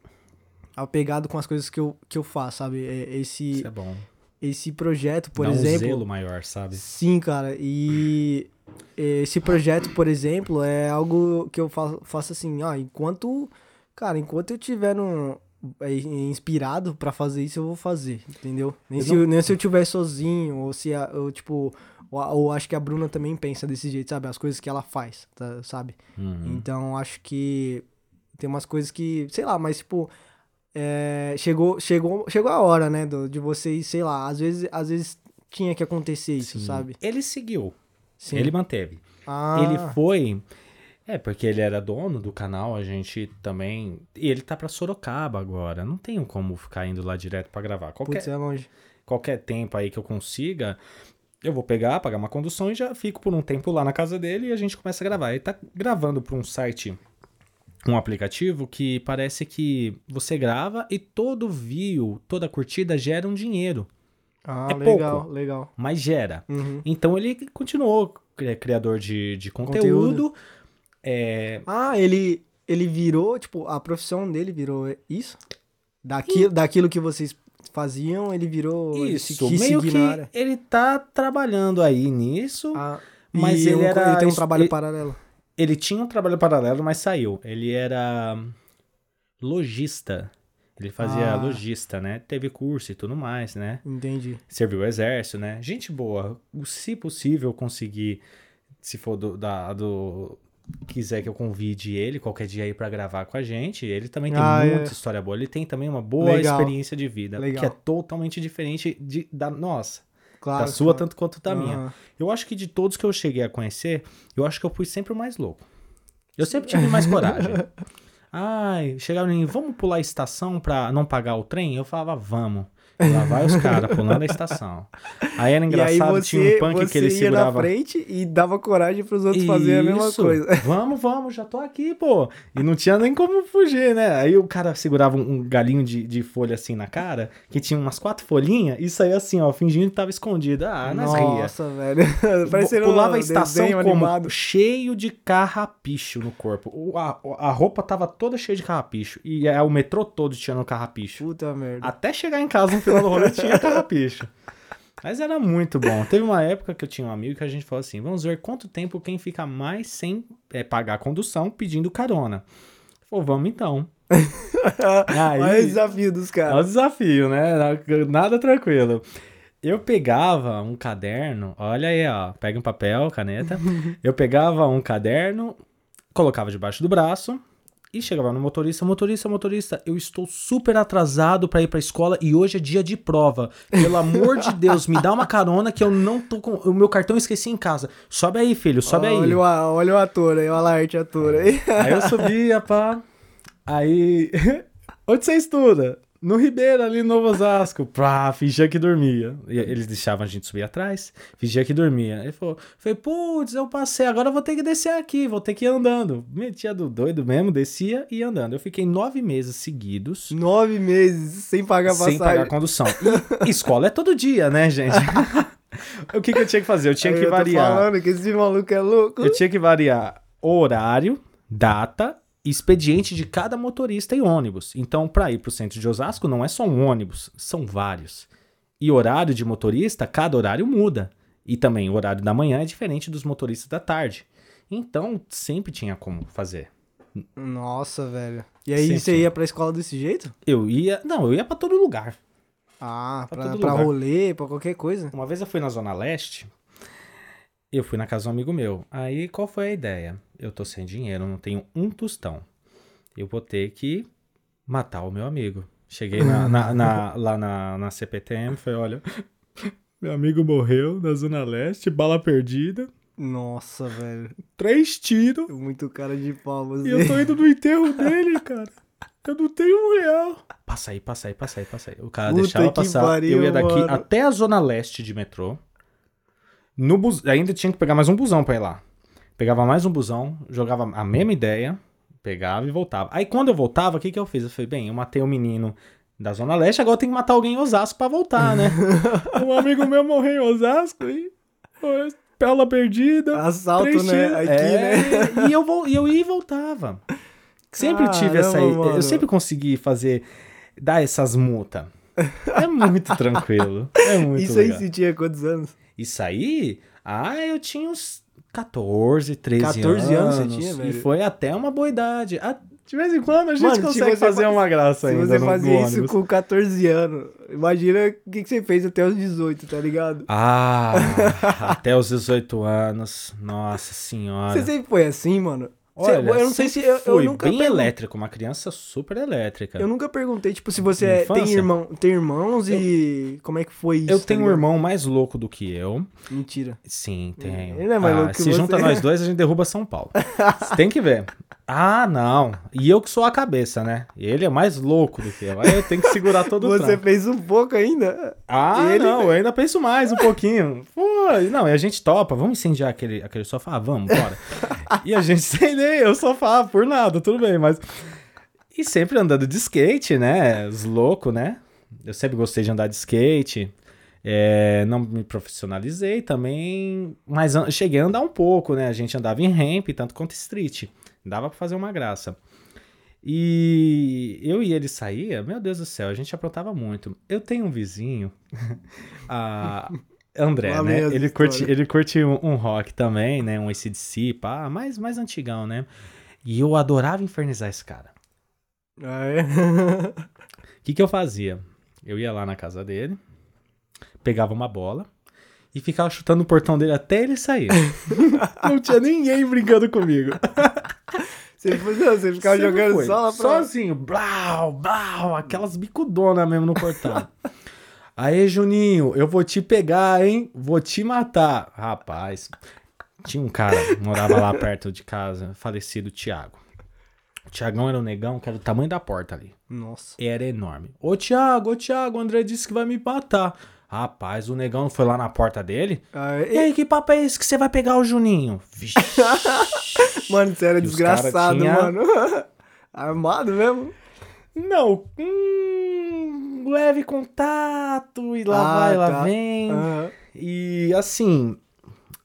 Speaker 2: apegado com as coisas que eu, que eu faço, sabe? É, Esse,
Speaker 3: Isso é bom.
Speaker 2: esse projeto, por
Speaker 3: Dá um
Speaker 2: exemplo...
Speaker 3: zelo maior, sabe?
Speaker 2: Sim, cara. E esse projeto, por exemplo, é algo que eu faço, faço assim, ó, enquanto, cara, enquanto eu tiver no, é, inspirado pra fazer isso, eu vou fazer, entendeu? Nem,
Speaker 3: Eu
Speaker 2: se, eu, nem se eu tiver sozinho, ou se a- eu, tipo, ou, ou acho que a Bruna também pensa desse jeito, sabe? As coisas que ela faz, tá, sabe?
Speaker 3: Uhum.
Speaker 2: Então, acho que tem umas coisas que, sei lá, mas tipo, é, chegou, chegou, chegou a hora, né, do- de vocês, sei lá, às vezes, às vezes tinha que acontecer isso,
Speaker 3: Sim.
Speaker 2: sabe?
Speaker 3: Ele seguiu.
Speaker 2: Sim.
Speaker 3: Ele manteve.
Speaker 2: Ah,
Speaker 3: Ele foi. É, porque ele era dono do canal, a gente também. E ele tá pra Sorocaba agora. Não tenho como ficar indo lá direto pra gravar. Qualquer,
Speaker 2: Putz, é longe.
Speaker 3: qualquer tempo aí que eu consiga, eu vou pegar, pagar uma condução e já fico por um tempo lá na casa dele e a gente começa a gravar. Ele tá gravando pra um site, um aplicativo que parece que você grava e todo view, toda curtida gera um dinheiro.
Speaker 2: Ah,
Speaker 3: É
Speaker 2: legal,
Speaker 3: pouco.
Speaker 2: legal.
Speaker 3: Mas gera.
Speaker 2: Uhum.
Speaker 3: Então ele continuou cri- criador de, de conteúdo.
Speaker 2: Conteúdo.
Speaker 3: É,
Speaker 2: Ah, ele, ele virou, tipo, a profissão dele virou isso? Daquilo, daquilo que vocês faziam, ele virou. ele
Speaker 3: isso,
Speaker 2: quis
Speaker 3: meio que ele tá trabalhando aí nisso.
Speaker 2: Ah,
Speaker 3: mas
Speaker 2: e
Speaker 3: ele
Speaker 2: um-
Speaker 3: era
Speaker 2: ele tem um trabalho
Speaker 3: ele-
Speaker 2: paralelo.
Speaker 3: Ele tinha um trabalho paralelo, mas saiu. Ele era lojista. Ele fazia
Speaker 2: Ah.
Speaker 3: lojista, né? Teve curso e tudo mais, né?
Speaker 2: Entendi.
Speaker 3: Serviu o exército, né? Gente boa. Se possível, conseguir, se for do, da, do, quiser que eu convide ele qualquer dia aí pra gravar com a gente, ele também tem
Speaker 2: Ah, é.
Speaker 3: muita história boa. Ele tem também uma boa
Speaker 2: Legal.
Speaker 3: experiência de vida,
Speaker 2: Legal.
Speaker 3: que é totalmente diferente de, da nossa,
Speaker 2: Claro.
Speaker 3: da sua
Speaker 2: claro.
Speaker 3: tanto quanto da minha.
Speaker 2: Aham.
Speaker 3: Eu acho que de todos que eu cheguei a conhecer, eu acho que eu fui sempre o mais louco. Eu sempre tive mais coragem. Ai, chegaram em vamos pular a estação pra não pagar o trem? Eu falava, vamos. Lá vai os caras pulando a estação. Aí era
Speaker 2: E aí
Speaker 3: engraçado,
Speaker 2: você,
Speaker 3: tinha um punk que ele
Speaker 2: ia
Speaker 3: segurava.
Speaker 2: na frente e dava coragem pros outros fazerem a mesma coisa.
Speaker 3: Vamos, vamos, já tô aqui, pô. E não tinha nem como fugir, né? Aí o cara segurava um, galinho de, de folha assim na cara, que tinha umas quatro folhinhas, e saía assim, ó, fingindo que tava escondido. Ah, nós ria.
Speaker 2: Nossa, velho. Parecendo
Speaker 3: Pulava
Speaker 2: um
Speaker 3: a estação como
Speaker 2: animado.
Speaker 3: cheio de carrapicho no corpo. O- a, a roupa tava toda cheia de carrapicho. E é, o metrô todo tinha no carrapicho.
Speaker 2: Puta merda.
Speaker 3: Até chegar em casa no final do rolê tinha carrapicho. Mas era muito bom. Teve uma época que eu tinha um amigo que a gente falou assim: vamos ver quanto tempo quem fica mais sem é, pagar a condução pedindo carona. Falou, vamos então. Aí-
Speaker 2: Olha o desafio dos
Speaker 3: É o
Speaker 2: caras.
Speaker 3: desafio, né? Nada tranquilo. Eu pegava um caderno, olha aí, ó, pega um papel, caneta. Eu pegava um caderno, colocava debaixo do braço e chegava no motorista, motorista, motorista, eu estou super atrasado pra ir pra escola e hoje é dia de prova. Pelo amor de Deus, me dá uma carona que eu não tô com o meu cartão eu esqueci em casa. Sobe aí, filho, sobe aí.
Speaker 2: Olha o, olha o ator aí, olha lá a arte ator aí.
Speaker 3: Aí eu subia, pá. Aí. Onde você estuda? No Ribeiro, ali no Novo Osasco. Pá, fingia que dormia. E eles deixavam a gente subir atrás, fingia que dormia. Ele falou: falei, putz, eu passei, agora eu vou ter que descer aqui, vou ter que ir andando. Metia do doido mesmo, descia e ia andando. Eu fiquei nove meses seguidos.
Speaker 2: Nove meses sem pagar
Speaker 3: Sem
Speaker 2: passagem.
Speaker 3: pagar condução. E escola é todo dia, né, gente? o que, que eu tinha que fazer? Eu tinha
Speaker 2: Aí
Speaker 3: que
Speaker 2: eu
Speaker 3: variar.
Speaker 2: falando que esse maluco é louco.
Speaker 3: Eu tinha que variar horário, data expediente de cada motorista e ônibus. Então, para ir para o centro de Osasco, não é só um ônibus, são vários. E horário de motorista, cada horário muda. E também o horário da manhã é diferente dos motoristas da tarde. Então, sempre tinha como fazer.
Speaker 2: Nossa, velho. E aí
Speaker 3: Sempre.
Speaker 2: você ia pra escola desse jeito?
Speaker 3: Eu ia. Não, eu ia para todo lugar.
Speaker 2: Ah,
Speaker 3: Pra
Speaker 2: pra, pra
Speaker 3: lugar.
Speaker 2: rolê, pra qualquer coisa.
Speaker 3: Uma vez eu fui na Zona Leste, eu fui na casa de um amigo meu. Aí qual foi a ideia? Eu tô sem dinheiro, não tenho um tostão. Eu vou ter que matar o meu amigo. Cheguei na- na- na- lá na, na CPTM falei: olha, meu amigo morreu na Zona Leste, bala perdida,
Speaker 2: Nossa, velho.
Speaker 3: três tiros,
Speaker 2: Muito cara de você.
Speaker 3: e eu tô indo no enterro dele, cara. Eu não tenho um real. Passa aí, passa aí, passa aí, passa aí. O cara
Speaker 2: Puta
Speaker 3: deixava passar.
Speaker 2: pariu,
Speaker 3: eu ia daqui
Speaker 2: mano.
Speaker 3: até a zona leste de metrô. No bus... Ainda tinha que pegar mais um busão pra ir lá. Pegava mais um busão, jogava a mesma ideia, pegava e voltava. Aí quando eu voltava, o que, que eu fiz? Eu falei, bem, eu matei o menino da Zona Leste, agora eu tenho que matar alguém em Osasco pra voltar, né? um amigo meu morreu em Osasco e. Pela perdida.
Speaker 2: Assalto, né? Aqui,
Speaker 3: É,
Speaker 2: né?
Speaker 3: E eu, vou, e eu ia e voltava. Sempre tive essa.
Speaker 2: Mano.
Speaker 3: Eu sempre consegui fazer. dar essas multas. É muito tranquilo. É muito
Speaker 2: Isso aí
Speaker 3: legal.
Speaker 2: você tinha quantos anos?
Speaker 3: Isso aí. Ah, eu tinha uns 14, 13
Speaker 2: 14 anos
Speaker 3: anos.
Speaker 2: você tinha,
Speaker 3: E
Speaker 2: velho?
Speaker 3: foi até uma boa idade. De vez em quando a gente
Speaker 2: Mano, se
Speaker 3: consegue
Speaker 2: você
Speaker 3: fazer
Speaker 2: fa-
Speaker 3: uma graça
Speaker 2: Se
Speaker 3: ainda.
Speaker 2: você
Speaker 3: no- no
Speaker 2: fazia isso com 14 anos, imagina o que, que você fez até os 18, tá ligado?
Speaker 3: Ah, até os 18 anos. Nossa senhora.
Speaker 2: Você sempre foi assim, mano?
Speaker 3: Olha,
Speaker 2: eu não sei se eu, eu
Speaker 3: fui
Speaker 2: nunca
Speaker 3: bem
Speaker 2: pergun-
Speaker 3: elétrico, uma criança super elétrica.
Speaker 2: Eu nunca perguntei, tipo, se você é- tem, irmão, tem irmãos e como é que foi isso?
Speaker 3: Eu
Speaker 2: tá
Speaker 3: tenho um
Speaker 2: ligado?
Speaker 3: irmão mais louco do que eu.
Speaker 2: Mentira.
Speaker 3: Sim, tenho.
Speaker 2: Ele é mais
Speaker 3: Ah,
Speaker 2: louco que
Speaker 3: se
Speaker 2: você.
Speaker 3: junta nós dois, a gente derruba São Paulo. Você tem que ver. Ah, não. E eu que sou a cabeça, né? Ele é mais louco do que eu. Aí eu tenho que segurar todo o
Speaker 2: Você fez um pouco ainda?
Speaker 3: Ah,
Speaker 2: ele-
Speaker 3: não, eu ainda penso mais um pouquinho. Pô, não, e a gente topa, vamos incendiar aquele, aquele sofá? Vamos, bora. e a gente incendeia o sofá por nada, tudo bem, mas... E sempre andando de skate, né? Os loucos, né? Eu sempre gostei de andar de skate. É, não me profissionalizei também, mas cheguei a andar um pouco, né? A gente andava em ramp, tanto quanto street. Dava pra fazer uma graça. E eu e ele saía, meu Deus do céu, a gente aprontava muito. Eu tenho um vizinho, a André, né? Ele curte, ele curte um, um rock também, né? Um ACDC, pá, mais, mais antigão, né? E eu adorava infernizar esse cara.
Speaker 2: Ah, é?
Speaker 3: O que, que eu fazia? Eu ia lá na casa dele, pegava uma bola e ficava chutando o portão dele até ele sair. não tinha ninguém brincando comigo.
Speaker 2: Você, não, você ficava
Speaker 3: Sempre
Speaker 2: jogando
Speaker 3: foi.
Speaker 2: só lá pra...
Speaker 3: Sozinho, blau, blau, aquelas bicudonas mesmo no portão. Aí, Juninho, eu vou te pegar, hein? Vou te matar. Rapaz, tinha um cara que morava lá perto de casa, falecido Tiago. O Tiagão era um negão que era do tamanho da porta ali.
Speaker 2: Nossa.
Speaker 3: Era enorme. Ô, Tiago, ô, Tiago, o André disse que vai me matar. Rapaz, o negão foi lá na porta dele.
Speaker 2: Ah,
Speaker 3: E aí, que papo é esse que você vai pegar o Juninho? Vixe.
Speaker 2: Mano, você era
Speaker 3: E
Speaker 2: desgraçado,
Speaker 3: tinha-
Speaker 2: mano. Armado mesmo?
Speaker 3: Não, hum, leve contato, e lá
Speaker 2: Ah,
Speaker 3: vai, lá
Speaker 2: tá.
Speaker 3: vem.
Speaker 2: Aham.
Speaker 3: E assim,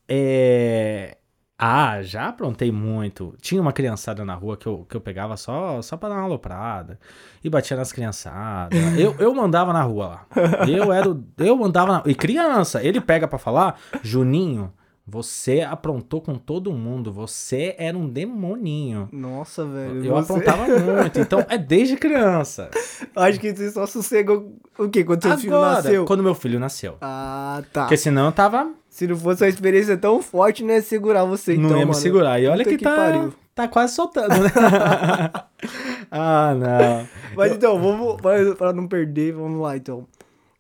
Speaker 3: é. Ah, já aprontei muito. Tinha uma criançada na rua que eu, que eu pegava só, só pra dar uma aloprada. E batia nas criançadas. Eu, eu mandava na rua lá. Eu era. o- Eu andava na. E criança, ele pega pra falar, Juninho, você aprontou com todo mundo. Você era um demoninho.
Speaker 2: Nossa, velho.
Speaker 3: Eu
Speaker 2: você-
Speaker 3: aprontava muito. Então é desde criança.
Speaker 2: Acho que você só sossegou o quê? Quando seu filho
Speaker 3: Agora,
Speaker 2: nasceu?
Speaker 3: quando meu filho nasceu.
Speaker 2: Ah, tá.
Speaker 3: Porque senão eu tava.
Speaker 2: Se não fosse uma experiência tão forte, não ia segurar você, então,
Speaker 3: não ia me
Speaker 2: mano.
Speaker 3: segurar. E olha
Speaker 2: Puta
Speaker 3: que, tá,
Speaker 2: pariu.
Speaker 3: tá quase soltando, né? ah, não.
Speaker 2: Mas então, vamos, para não perder, vamos lá, então.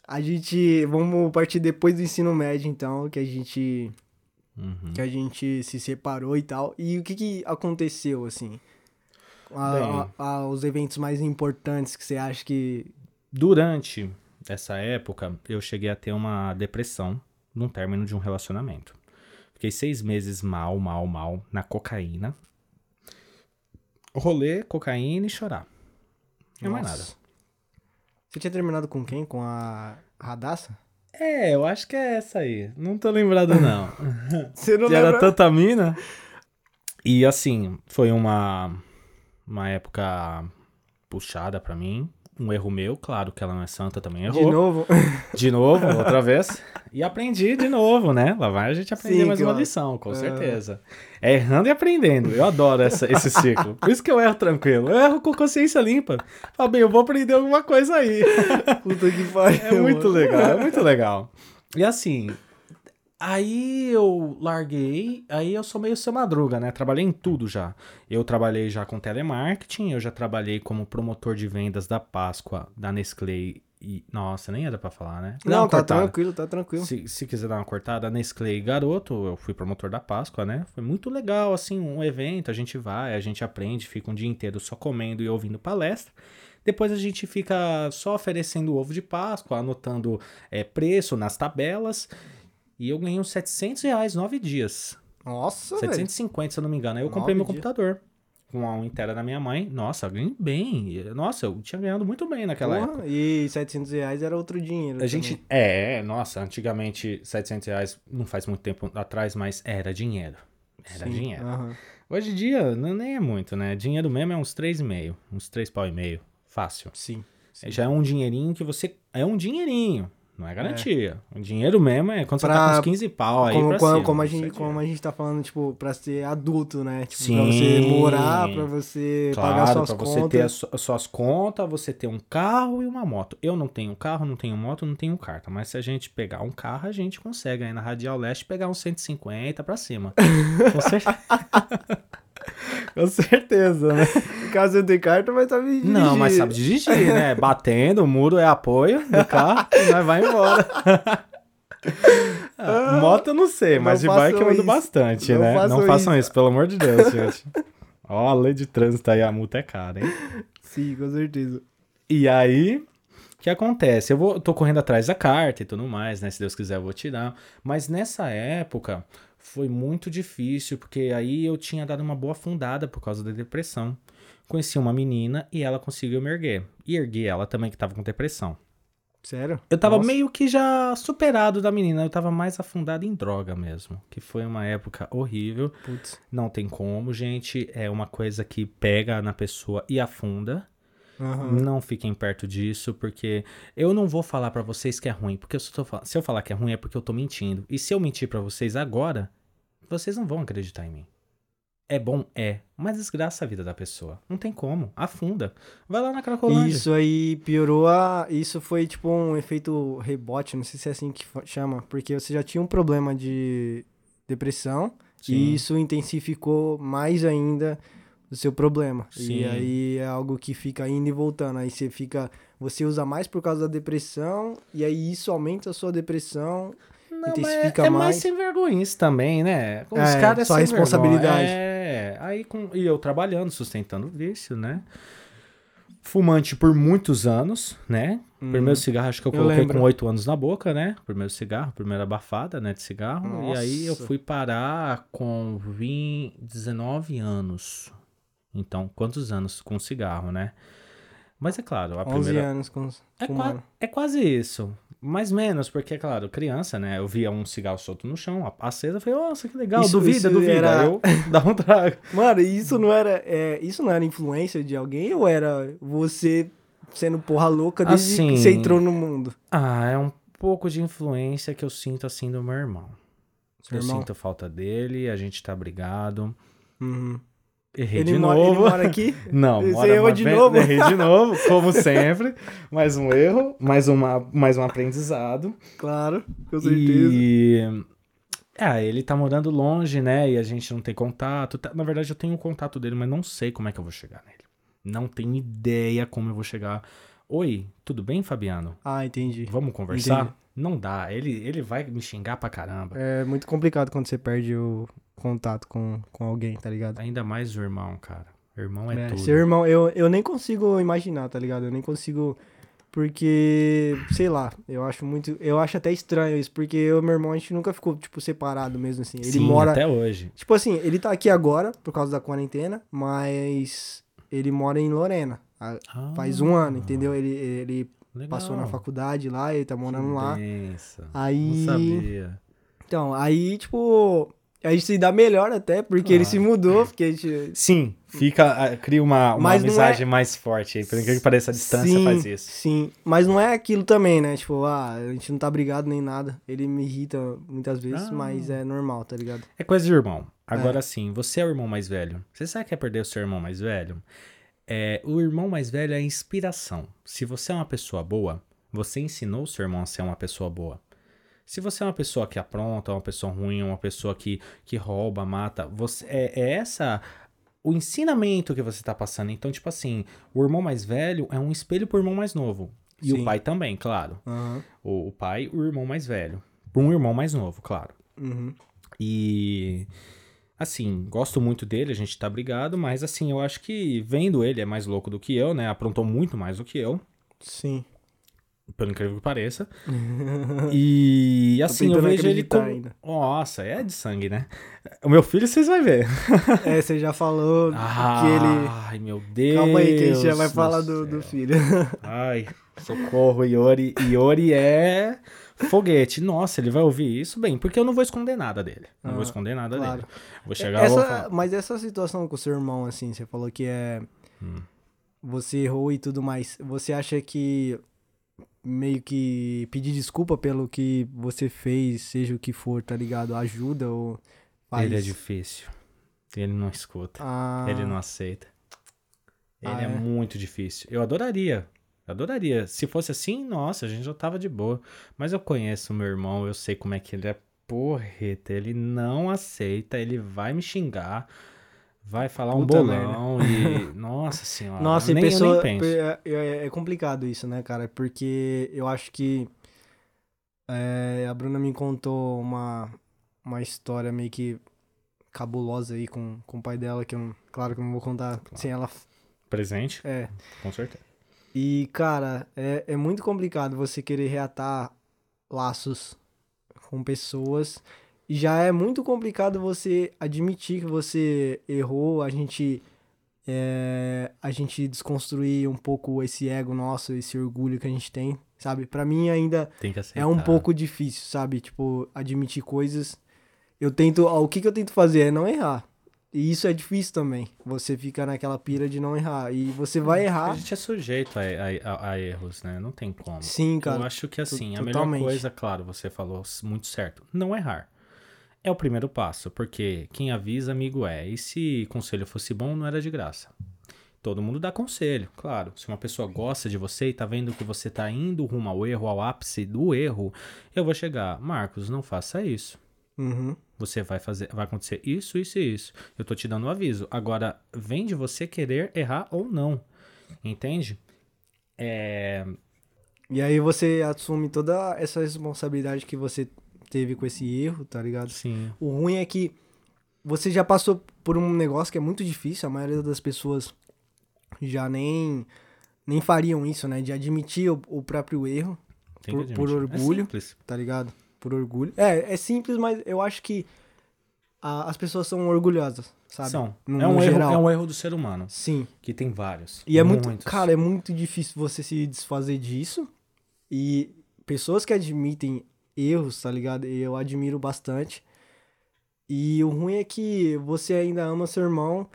Speaker 2: A gente, vamos partir depois do ensino médio, então, que a gente,
Speaker 3: Uhum.
Speaker 2: que a gente se separou e tal. E o que que aconteceu, assim? A- a- a- os eventos mais importantes que você acha que...
Speaker 3: Durante essa época, eu cheguei a ter uma depressão num término de um relacionamento. Fiquei seis meses mal, mal, mal, na cocaína. Rolê, cocaína e chorar. Não é mais nada.
Speaker 2: Você tinha terminado com quem? Com a Radassa?
Speaker 3: É, eu acho que é essa aí. Não tô lembrado, não.
Speaker 2: Você não
Speaker 3: que era
Speaker 2: lembra?
Speaker 3: tanta mina. E assim, foi uma, uma época puxada pra mim. Um erro meu, claro que ela não é santa, também errou.
Speaker 2: De novo?
Speaker 3: De novo, outra vez. E aprendi de novo, né? Lá vai a gente aprender
Speaker 2: Sim,
Speaker 3: mais uma
Speaker 2: claro.
Speaker 3: lição, com
Speaker 2: É.
Speaker 3: certeza. É errando e aprendendo. Eu adoro essa, esse ciclo. Por isso que eu erro tranquilo. Eu erro com consciência limpa. Fala, bem, eu vou aprender alguma coisa aí.
Speaker 2: Puta que pariu.
Speaker 3: É muito legal, é muito legal. E assim, aí eu larguei, aí eu sou meio seu madruga, né? Trabalhei em tudo já. Eu trabalhei já com telemarketing, eu já trabalhei como promotor de vendas da Páscoa, da Nestlé e... Nossa, nem era pra falar, né?
Speaker 2: Não,
Speaker 3: uma
Speaker 2: tá
Speaker 3: cortada.
Speaker 2: tranquilo, tá tranquilo.
Speaker 3: Se, se quiser dar uma cortada, Nestlé e Garoto, eu fui promotor da Páscoa, né? Foi muito legal, assim, um evento, a gente vai, a gente aprende, fica um dia inteiro só comendo e ouvindo palestra. Depois a gente fica só oferecendo ovo de Páscoa, anotando é, preço nas tabelas. E eu ganhei uns 700 reais, nove dias.
Speaker 2: Nossa, velho.
Speaker 3: 750, se eu não me engano. Aí eu comprei meu
Speaker 2: dias.
Speaker 3: computador. Com a inteira da minha mãe. Nossa, eu ganhei bem. Nossa, eu tinha ganhado muito bem naquela época.
Speaker 2: Porra, E 700 reais era outro dinheiro.
Speaker 3: A gente. É, nossa, antigamente 700 reais não faz muito tempo atrás, mas era dinheiro. Era.
Speaker 2: Sim,
Speaker 3: dinheiro.
Speaker 2: aham.
Speaker 3: Hoje em dia não, nem é muito, né? Dinheiro mesmo é uns 3,5, uns 3 pau e meio. Fácil.
Speaker 2: Sim. sim.
Speaker 3: Já é um dinheirinho que você. É um dinheirinho. Não é garantia. O dinheiro mesmo é quando você tá
Speaker 2: Pra-
Speaker 3: com uns 15 pau aí.
Speaker 2: como,
Speaker 3: pra
Speaker 2: como,
Speaker 3: cima,
Speaker 2: como a
Speaker 3: é
Speaker 2: gente, como a gente tá falando, tipo, pra ser adulto, né? Tipo,
Speaker 3: Sim.
Speaker 2: pra você morar, pra você pagar
Speaker 3: Claro,
Speaker 2: suas
Speaker 3: pra
Speaker 2: contas.
Speaker 3: você ter as, as suas contas, você ter um carro e uma moto. Eu não tenho carro, não tenho moto, não tenho carta. Mas se a gente pegar um carro, a gente consegue aí na Radial Leste pegar uns 150 pra cima. Com certeza. Com certeza, né?
Speaker 2: Caso eu tenha carta, mas sabe dirigir.
Speaker 3: Não, mas sabe dirigir, né? Batendo, o muro é apoio do carro nós vai embora. Ah, moto eu não sei, mas de
Speaker 2: Não
Speaker 3: bike eu ando
Speaker 2: isso.
Speaker 3: bastante,
Speaker 2: Não
Speaker 3: né?
Speaker 2: façam
Speaker 3: não façam
Speaker 2: isso.
Speaker 3: isso, pelo amor de Deus, gente. Ó, a lei de trânsito aí, a multa é cara, hein?
Speaker 2: Sim, com certeza.
Speaker 3: E aí, o que acontece? Eu vou, tô correndo atrás da carta e tudo mais, né? Se Deus quiser, eu vou tirar. Mas nessa época foi muito difícil, porque aí eu tinha dado uma boa afundada por causa da depressão. Conheci uma menina e ela conseguiu me erguer. E ergui ela também, que tava com depressão.
Speaker 2: Sério?
Speaker 3: Eu tava
Speaker 2: Nossa.
Speaker 3: meio que já superado da menina, eu tava mais afundado em droga mesmo. Que foi uma época horrível.
Speaker 2: Putz.
Speaker 3: Não tem como, gente. É uma coisa que pega na pessoa e afunda.
Speaker 2: Aham.
Speaker 3: Não fiquem perto disso, porque eu não vou falar pra vocês que é ruim, porque eu só tô se eu falar que é ruim é porque eu tô mentindo. E se eu mentir pra vocês agora, vocês não vão acreditar em mim. É bom? É. Mas desgraça a vida da pessoa. Não tem como. Afunda. Vai lá na Cracolândia.
Speaker 2: Isso aí piorou a. Isso foi tipo um efeito rebote, não sei se é assim que chama. Porque você já tinha um problema de depressão
Speaker 3: Sim.
Speaker 2: e isso intensificou mais ainda o seu problema.
Speaker 3: Sim.
Speaker 2: E aí é algo que fica indo e voltando. Aí você fica. Você usa mais por causa da depressão, e aí isso aumenta a sua depressão.
Speaker 3: Não, mas
Speaker 2: intensifica
Speaker 3: é, é mais
Speaker 2: mais.
Speaker 3: sem vergonhice também, né? Os
Speaker 2: É,
Speaker 3: caras é
Speaker 2: só
Speaker 3: sem
Speaker 2: responsabilidade.
Speaker 3: É, aí com, e eu trabalhando, sustentando o vício, né? Fumante por muitos anos, né? Primeiro cigarro acho que eu
Speaker 2: Eu
Speaker 3: coloquei
Speaker 2: lembro.
Speaker 3: com 8 anos na boca, né? Primeiro cigarro, primeira abafada, né, de cigarro. E aí eu
Speaker 2: Nossa.
Speaker 3: fui parar com 20, 19 anos. Então, quantos anos com cigarro, né? Mas é claro, a
Speaker 2: 11
Speaker 3: primeira...
Speaker 2: anos com
Speaker 3: É, qua- é quase isso. Mais menos, porque, é claro, criança, né? Eu via um cigarro solto no chão, a- acesa, eu falei, nossa, que legal,
Speaker 2: Isso-
Speaker 3: duvida,
Speaker 2: isso
Speaker 3: duvida.
Speaker 2: era-
Speaker 3: Eu dá um trago.
Speaker 2: Mano, isso não era. é, isso não era influência de alguém ou era você sendo porra louca desde
Speaker 3: Assim,
Speaker 2: que você entrou no mundo?
Speaker 3: Ah, é um pouco de influência que eu sinto, assim, do meu irmão.
Speaker 2: Seu
Speaker 3: eu
Speaker 2: irmão?
Speaker 3: sinto falta dele, a gente tá brigado.
Speaker 2: Uhum.
Speaker 3: Errei
Speaker 2: Ele,
Speaker 3: de
Speaker 2: mora,
Speaker 3: novo.
Speaker 2: ele mora aqui?
Speaker 3: Não,
Speaker 2: Você
Speaker 3: mora
Speaker 2: errou de
Speaker 3: vez-
Speaker 2: novo?
Speaker 3: Errei de novo, como sempre. mais um erro, mais, uma, mais um aprendizado.
Speaker 2: Claro, com certeza.
Speaker 3: E. Ah, ele tá morando longe, né? E a gente não tem contato. Tá- Na verdade, eu tenho o contato dele, mas não sei como é que eu vou chegar nele. Não tenho ideia como eu vou chegar. Oi, tudo bem, Fabiano?
Speaker 2: Ah, entendi.
Speaker 3: Vamos conversar?
Speaker 2: Entendi.
Speaker 3: Não dá. Ele, ele vai me xingar pra caramba.
Speaker 2: É muito complicado quando você perde o contato com, com alguém, tá ligado?
Speaker 3: Ainda mais o irmão, cara. Irmão é,
Speaker 2: É,
Speaker 3: tudo.
Speaker 2: seu irmão, eu, eu nem consigo imaginar, tá ligado? Eu nem consigo. Porque, sei lá, eu acho muito. Eu acho até estranho isso, porque eu e meu irmão, a gente nunca ficou, tipo, separado mesmo assim. Ele
Speaker 3: Sim,
Speaker 2: mora.
Speaker 3: até hoje.
Speaker 2: Tipo assim, ele tá aqui agora, por causa da quarentena, mas ele mora em Lorena. a- Faz um ano, entendeu? Ele, ele
Speaker 3: Ah, Legal.
Speaker 2: passou na faculdade lá, ele tá morando lá.
Speaker 3: Benção.
Speaker 2: Aí-
Speaker 3: Não sabia.
Speaker 2: Então, aí, tipo, a gente se dá melhor até, porque ele
Speaker 3: Claro.
Speaker 2: se mudou, porque a gente.
Speaker 3: Sim, fica, ah, cria uma, uma amizade mais forte aí. Por incrível que pareça, a distância
Speaker 2: sim,
Speaker 3: faz isso.
Speaker 2: Sim, mas não é aquilo também, né? Tipo, ah, a gente não tá brigado nem nada. Ele me irrita muitas vezes,
Speaker 3: Ah.
Speaker 2: mas é normal, tá ligado?
Speaker 3: É coisa de irmão. Agora sim, você é o irmão mais velho. Você sabe que é perder o seu irmão mais velho? É, o irmão mais velho é a inspiração. Se você é uma pessoa boa, você ensinou o seu irmão a ser uma pessoa boa. Se você é uma pessoa que apronta, uma pessoa ruim, uma pessoa que, que rouba, mata, você é, é essa o ensinamento que você tá passando. Então, tipo assim, o irmão mais velho é um espelho pro irmão mais novo. E
Speaker 2: Sim.
Speaker 3: o pai também, claro.
Speaker 2: Aham.
Speaker 3: O, o pai, o irmão mais velho. Um irmão mais novo, claro.
Speaker 2: Uhum.
Speaker 3: E assim, gosto muito dele, a gente tá brigado, mas assim, eu acho que vendo ele é mais louco do que eu, né? Aprontou muito mais do que eu,
Speaker 2: Sim.
Speaker 3: Pelo incrível que pareça. E assim, eu vejo ele como.
Speaker 2: ainda.
Speaker 3: Nossa, é de sangue, né? O meu filho vocês vão ver.
Speaker 2: É, você já falou
Speaker 3: Ah,
Speaker 2: que ele.
Speaker 3: Ai, meu Deus.
Speaker 2: Calma aí, que a gente já vai falar do, do filho.
Speaker 3: Ai, socorro, Iori. Iori é foguete. Nossa, ele vai ouvir isso bem, porque eu não vou esconder nada dele. Não vou
Speaker 2: Ah,
Speaker 3: esconder nada
Speaker 2: claro.
Speaker 3: dele. Vou chegar e vou
Speaker 2: Essa,
Speaker 3: falar.
Speaker 2: mas essa situação com o seu irmão, assim, você falou que é.
Speaker 3: Hum.
Speaker 2: Você errou e tudo mais. Você acha que meio que pedir desculpa pelo que você fez, seja o que for, tá ligado? Ajuda ou faz.
Speaker 3: Ele é difícil. Ele não escuta.
Speaker 2: Ah,
Speaker 3: Ele não aceita. Ele
Speaker 2: Ah,
Speaker 3: é,
Speaker 2: é?
Speaker 3: muito difícil. Eu adoraria. Eu adoraria. Se fosse assim, nossa, a gente já tava de boa. Mas eu conheço o meu irmão, eu sei como é que ele é porreta. Ele não aceita, ele vai me xingar, vai falar um bolão e. Nossa senhora.
Speaker 2: Nossa, e
Speaker 3: nem, eu
Speaker 2: pessoa.
Speaker 3: nem penso.
Speaker 2: É, é- é complicado isso, né, cara? Porque eu acho que. é, a Bruna me contou uma, uma história meio que cabulosa aí com, com o pai dela, que eu claro que eu não vou contar sem ela.
Speaker 3: Presente,
Speaker 2: É.
Speaker 3: com certeza.
Speaker 2: E, cara, é, é muito complicado você querer reatar laços com pessoas. Já é muito complicado você admitir que você errou, a gente. é, a gente desconstruir um pouco esse ego nosso, esse orgulho que a gente tem, sabe? Pra mim ainda
Speaker 3: Tem que aceitar.
Speaker 2: é um pouco difícil, sabe? Tipo, admitir coisas. Eu tento. O que, que eu tento fazer é não errar. E isso é difícil também. Você fica naquela pira de não errar. E você vai
Speaker 3: A
Speaker 2: errar.
Speaker 3: gente é sujeito a, a- a- a erros, né? Não tem como.
Speaker 2: Sim, cara.
Speaker 3: Eu acho que assim, a melhor
Speaker 2: totalmente.
Speaker 3: coisa, claro, você falou muito certo, não errar. É o primeiro passo, porque quem avisa, amigo é. E se conselho fosse bom, não era de graça. Todo mundo dá conselho, claro. Se uma pessoa gosta de você e tá vendo que você tá indo rumo ao erro, ao ápice do erro, eu vou chegar, Marcos, não faça isso.
Speaker 2: Uhum.
Speaker 3: Você vai fazer, vai acontecer isso, isso e isso. Eu tô te dando um aviso. Agora, vem de você querer errar ou não. Entende? É,
Speaker 2: E aí você assume toda essa responsabilidade que você teve com esse erro, tá ligado?
Speaker 3: sim.
Speaker 2: O ruim é que você já passou por um negócio que é muito difícil, a maioria das pessoas já nem nem fariam isso, né? De admitir o, o próprio erro, Por- por.
Speaker 3: É
Speaker 2: orgulho.
Speaker 3: simples.
Speaker 2: tá ligado? Por orgulho. É, é simples, mas eu acho que a- as pessoas são orgulhosas, sabe?
Speaker 3: São.
Speaker 2: No-
Speaker 3: é, um erro,
Speaker 2: geral.
Speaker 3: é um erro do ser humano,
Speaker 2: Sim.
Speaker 3: que tem vários.
Speaker 2: E é muito, cara, é muito difícil você se desfazer disso. E pessoas que admitem erros, tá ligado? Eu admiro bastante. E o ruim é que você ainda ama seu irmão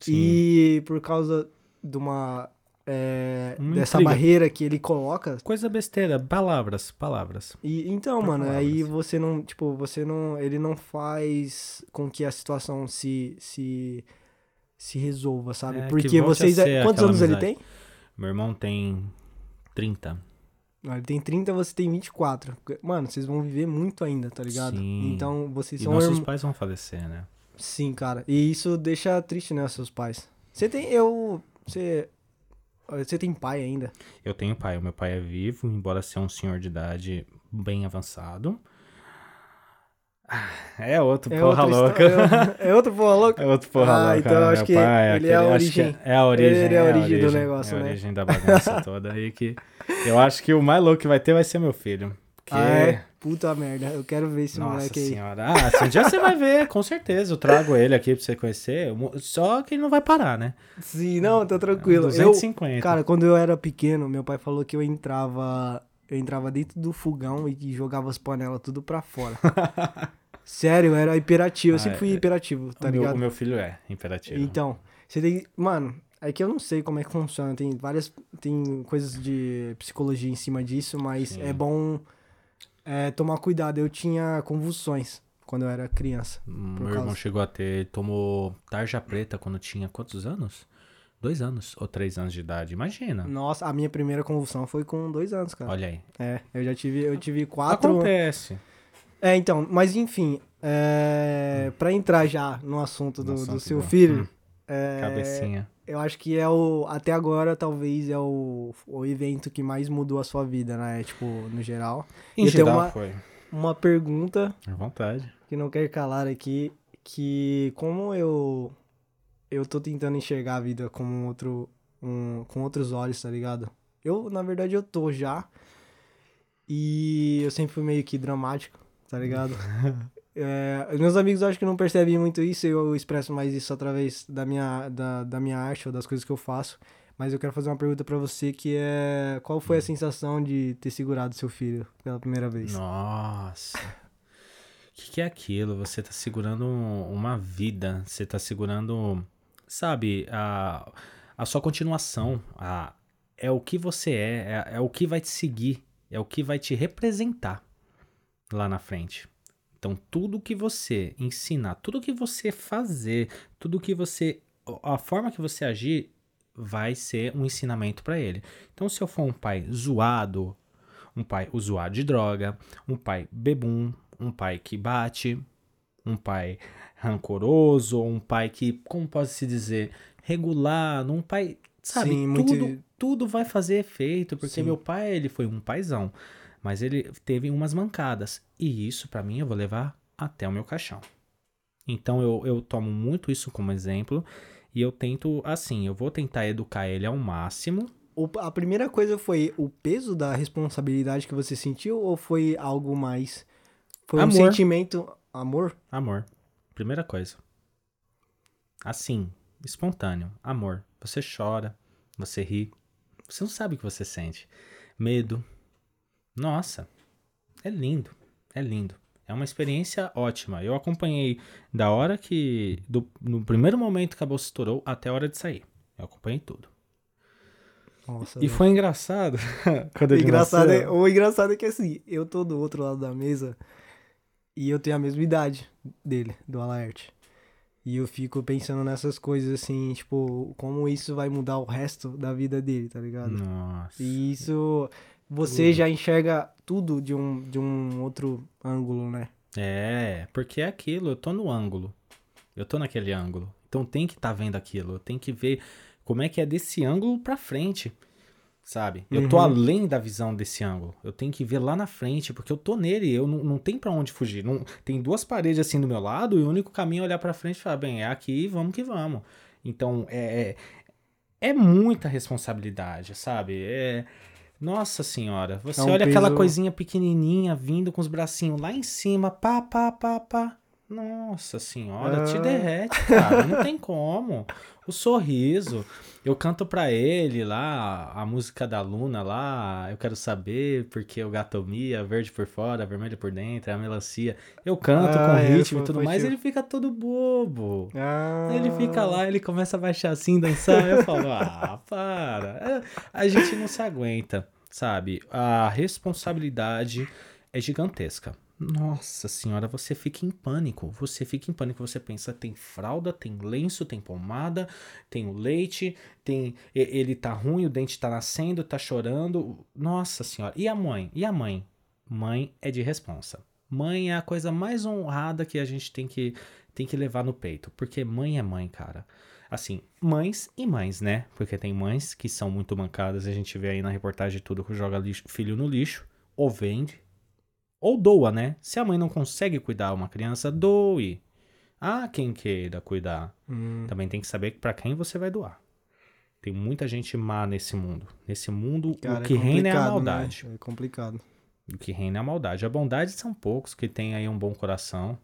Speaker 3: Sim.
Speaker 2: e por causa de uma é, dessa
Speaker 3: intriga.
Speaker 2: barreira que ele coloca.
Speaker 3: Coisa besteira, palavras, palavras.
Speaker 2: E então,
Speaker 3: Por
Speaker 2: mano, aí
Speaker 3: palavras.
Speaker 2: você não, tipo, você não, ele não faz com que a situação se se se resolva, sabe?
Speaker 3: É, que
Speaker 2: Porque vocês, quantos anos ele
Speaker 3: amizade.
Speaker 2: tem?
Speaker 3: Meu irmão tem 30.
Speaker 2: Ah, Ele tem 30, você tem 24. Mano, vocês vão viver muito ainda, tá ligado?
Speaker 3: Sim.
Speaker 2: Então, vocês
Speaker 3: E
Speaker 2: são
Speaker 3: nossos
Speaker 2: irmãos.
Speaker 3: pais vão falecer, né?
Speaker 2: Sim, cara. E isso deixa triste, né, seus pais. Você tem. Eu. Você. Você tem pai ainda?
Speaker 3: Eu tenho pai, o meu pai é vivo, embora seja um senhor de idade bem avançado. Ah, É outro porra
Speaker 2: outra
Speaker 3: louca.
Speaker 2: É, é outro porra louca?
Speaker 3: É outro porra
Speaker 2: Ah,
Speaker 3: louca.
Speaker 2: então eu
Speaker 3: Meu
Speaker 2: acho que
Speaker 3: pai
Speaker 2: ele é a origem.
Speaker 3: É a origem.
Speaker 2: Ele é a
Speaker 3: a
Speaker 2: origem do negócio,
Speaker 3: é a
Speaker 2: né?
Speaker 3: origem da bagunça toda aí que eu acho que o mais louco que vai ter vai ser meu filho. Porque...
Speaker 2: Ah, é? Puta merda. Eu quero ver esse
Speaker 3: Nossa
Speaker 2: moleque aí.
Speaker 3: senhora. Ah, se um dia você vai ver, com certeza. Eu trago ele aqui pra você conhecer. Só que ele não vai parar, né?
Speaker 2: Sim, não, tá tranquilo. Eu,
Speaker 3: 250.
Speaker 2: cara, quando eu era pequeno, meu pai falou que eu entrava. Eu entrava dentro do fogão e jogava as panelas tudo pra fora. Sério, era hiperativo. Eu
Speaker 3: Ah,
Speaker 2: sempre fui
Speaker 3: é.
Speaker 2: hiperativo, tá
Speaker 3: o, meu,
Speaker 2: ligado?
Speaker 3: o meu filho é imperativo.
Speaker 2: Então, você tem. Mano, é que eu não sei como é que funciona. Tem várias. Tem coisas de psicologia em cima disso, mas
Speaker 3: Sim.
Speaker 2: é bom é, tomar cuidado. Eu tinha convulsões quando eu era criança.
Speaker 3: Meu
Speaker 2: por
Speaker 3: irmão
Speaker 2: causa-
Speaker 3: chegou a ter, tomou tarja preta quando tinha quantos anos? Dois anos ou três anos de idade, imagina.
Speaker 2: Nossa, a minha primeira convulsão foi com dois anos, cara.
Speaker 3: Olha aí.
Speaker 2: É, eu já tive, eu tive quatro.
Speaker 3: Acontece.
Speaker 2: É, então, mas enfim, é, pra entrar já no assunto do,
Speaker 3: No
Speaker 2: do seu filho,
Speaker 3: hum,
Speaker 2: é,
Speaker 3: Cabecinha.
Speaker 2: eu acho que é o, até agora, talvez é o, o evento que mais mudou a sua vida, né? Tipo, no geral.
Speaker 3: Em
Speaker 2: tenho
Speaker 3: geral
Speaker 2: uma-
Speaker 3: foi.
Speaker 2: Uma pergunta
Speaker 3: À vontade.
Speaker 2: que não quer calar aqui, que como eu, eu tô tentando enxergar a vida como um outro, um, com outros olhos, tá ligado? Eu, na verdade, eu tô já, e eu sempre fui meio que dramático, tá ligado? É, meus amigos acho que não percebem muito isso, eu expresso mais isso através da minha, da, da minha arte ou das coisas que eu faço. Mas eu quero fazer uma pergunta pra você que é qual foi a sensação de ter segurado seu filho pela primeira vez?
Speaker 3: Nossa. O que, que é aquilo? Você tá segurando um- uma vida. Você tá segurando, sabe, a, a sua continuação. A, é o que você é, é. É o que vai te seguir. É o que vai te representar lá na frente. Então, tudo que você ensinar, tudo que você fazer, tudo que você. A forma que você agir vai ser um ensinamento para ele. Então, se eu for um pai zoado, um pai usuário de droga, um pai bebum, um pai que bate, um pai rancoroso, um pai que, como pode se dizer, regular, um pai, sabe,
Speaker 2: Sim, muito-
Speaker 3: tudo, tudo vai fazer efeito, porque
Speaker 2: Sim.
Speaker 3: meu pai, ele foi um paizão, mas ele teve umas mancadas, e isso pra mim eu vou levar até o meu caixão. Então eu, eu tomo muito isso como exemplo, e eu tento, assim, eu vou tentar educar ele ao máximo,
Speaker 2: a primeira coisa foi o peso da responsabilidade que você sentiu ou foi algo mais? Foi um
Speaker 3: Amor.
Speaker 2: sentimento. Amor?
Speaker 3: Amor. Primeira coisa. Assim, espontâneo. Amor. Você chora, você ri. Você não sabe o que você sente. Medo. Nossa. É lindo. É lindo. É uma experiência ótima. Eu acompanhei da hora que. Do, no primeiro momento que a bolsa estourou até a hora de sair. Eu acompanhei tudo.
Speaker 2: Nossa.
Speaker 3: E
Speaker 2: velho.
Speaker 3: foi engraçado. quando
Speaker 2: engraçado, é, o engraçado é que assim, eu tô do outro lado da mesa e eu tenho a mesma idade dele, do Alaerte. E eu fico pensando nessas coisas assim, tipo, como isso vai mudar o resto da vida dele, tá ligado?
Speaker 3: Nossa.
Speaker 2: E isso você já enxerga tudo de um, de um outro ângulo, né?
Speaker 3: É, porque é aquilo, eu tô no ângulo. Eu tô naquele ângulo. Então tem que estar tá vendo aquilo, tenho que ver como é que é desse ângulo pra frente. Sabe? Eu tô
Speaker 2: Uhum.
Speaker 3: além da visão desse ângulo. Eu tenho que ver lá na frente, porque eu tô nele, eu não, não tem pra onde fugir. Não, tem duas paredes assim do meu lado e o único caminho é olhar pra frente e falar, bem, é aqui, vamos que vamos. Então, é, é, é muita responsabilidade, sabe? É, nossa senhora, você
Speaker 2: É um
Speaker 3: olha aquela
Speaker 2: peso-
Speaker 3: coisinha pequenininha vindo com os bracinhos lá em cima, pá, pá, pá, pá. Nossa senhora, te
Speaker 2: Ah.
Speaker 3: derrete, cara, não tem como. O sorriso, eu canto pra ele lá, a música da Luna lá, eu quero saber porque o gato mia, verde por fora, vermelho por dentro, a melancia. Eu canto
Speaker 2: Ah,
Speaker 3: com
Speaker 2: é,
Speaker 3: ritmo e tudo mais, ele fica todo bobo.
Speaker 2: Ah,
Speaker 3: Ele fica lá, ele começa a baixar assim, dançar. Eu falo, ah, para. É, A gente não se aguenta, sabe? A responsabilidade é gigantesca. Nossa senhora, você fica em pânico. Você fica em pânico. Você pensa, tem fralda, tem lenço, tem pomada, tem o leite, tem. Ele tá ruim, o dente tá nascendo, tá chorando. Nossa senhora. E a mãe? E a mãe? Mãe é de responsa. Mãe é a coisa mais honrada que a gente tem que, tem que levar no peito. Porque mãe é mãe, cara. Assim, mães e mães, né? Porque tem mães que são muito mancadas. A gente vê aí na reportagem tudo que joga lixo- filho no lixo. Ou vende. Ou doa, né? Se a mãe não consegue cuidar uma criança, doe. Ah, quem queira cuidar.
Speaker 2: Hum,
Speaker 3: Também tem que saber para quem você vai doar. Tem muita gente má nesse mundo. Nesse mundo,
Speaker 2: cara,
Speaker 3: o que reina é a
Speaker 2: complicado,
Speaker 3: maldade.
Speaker 2: Né? É complicado.
Speaker 3: O que reina é a maldade. A bondade são poucos que têm aí um bom coração.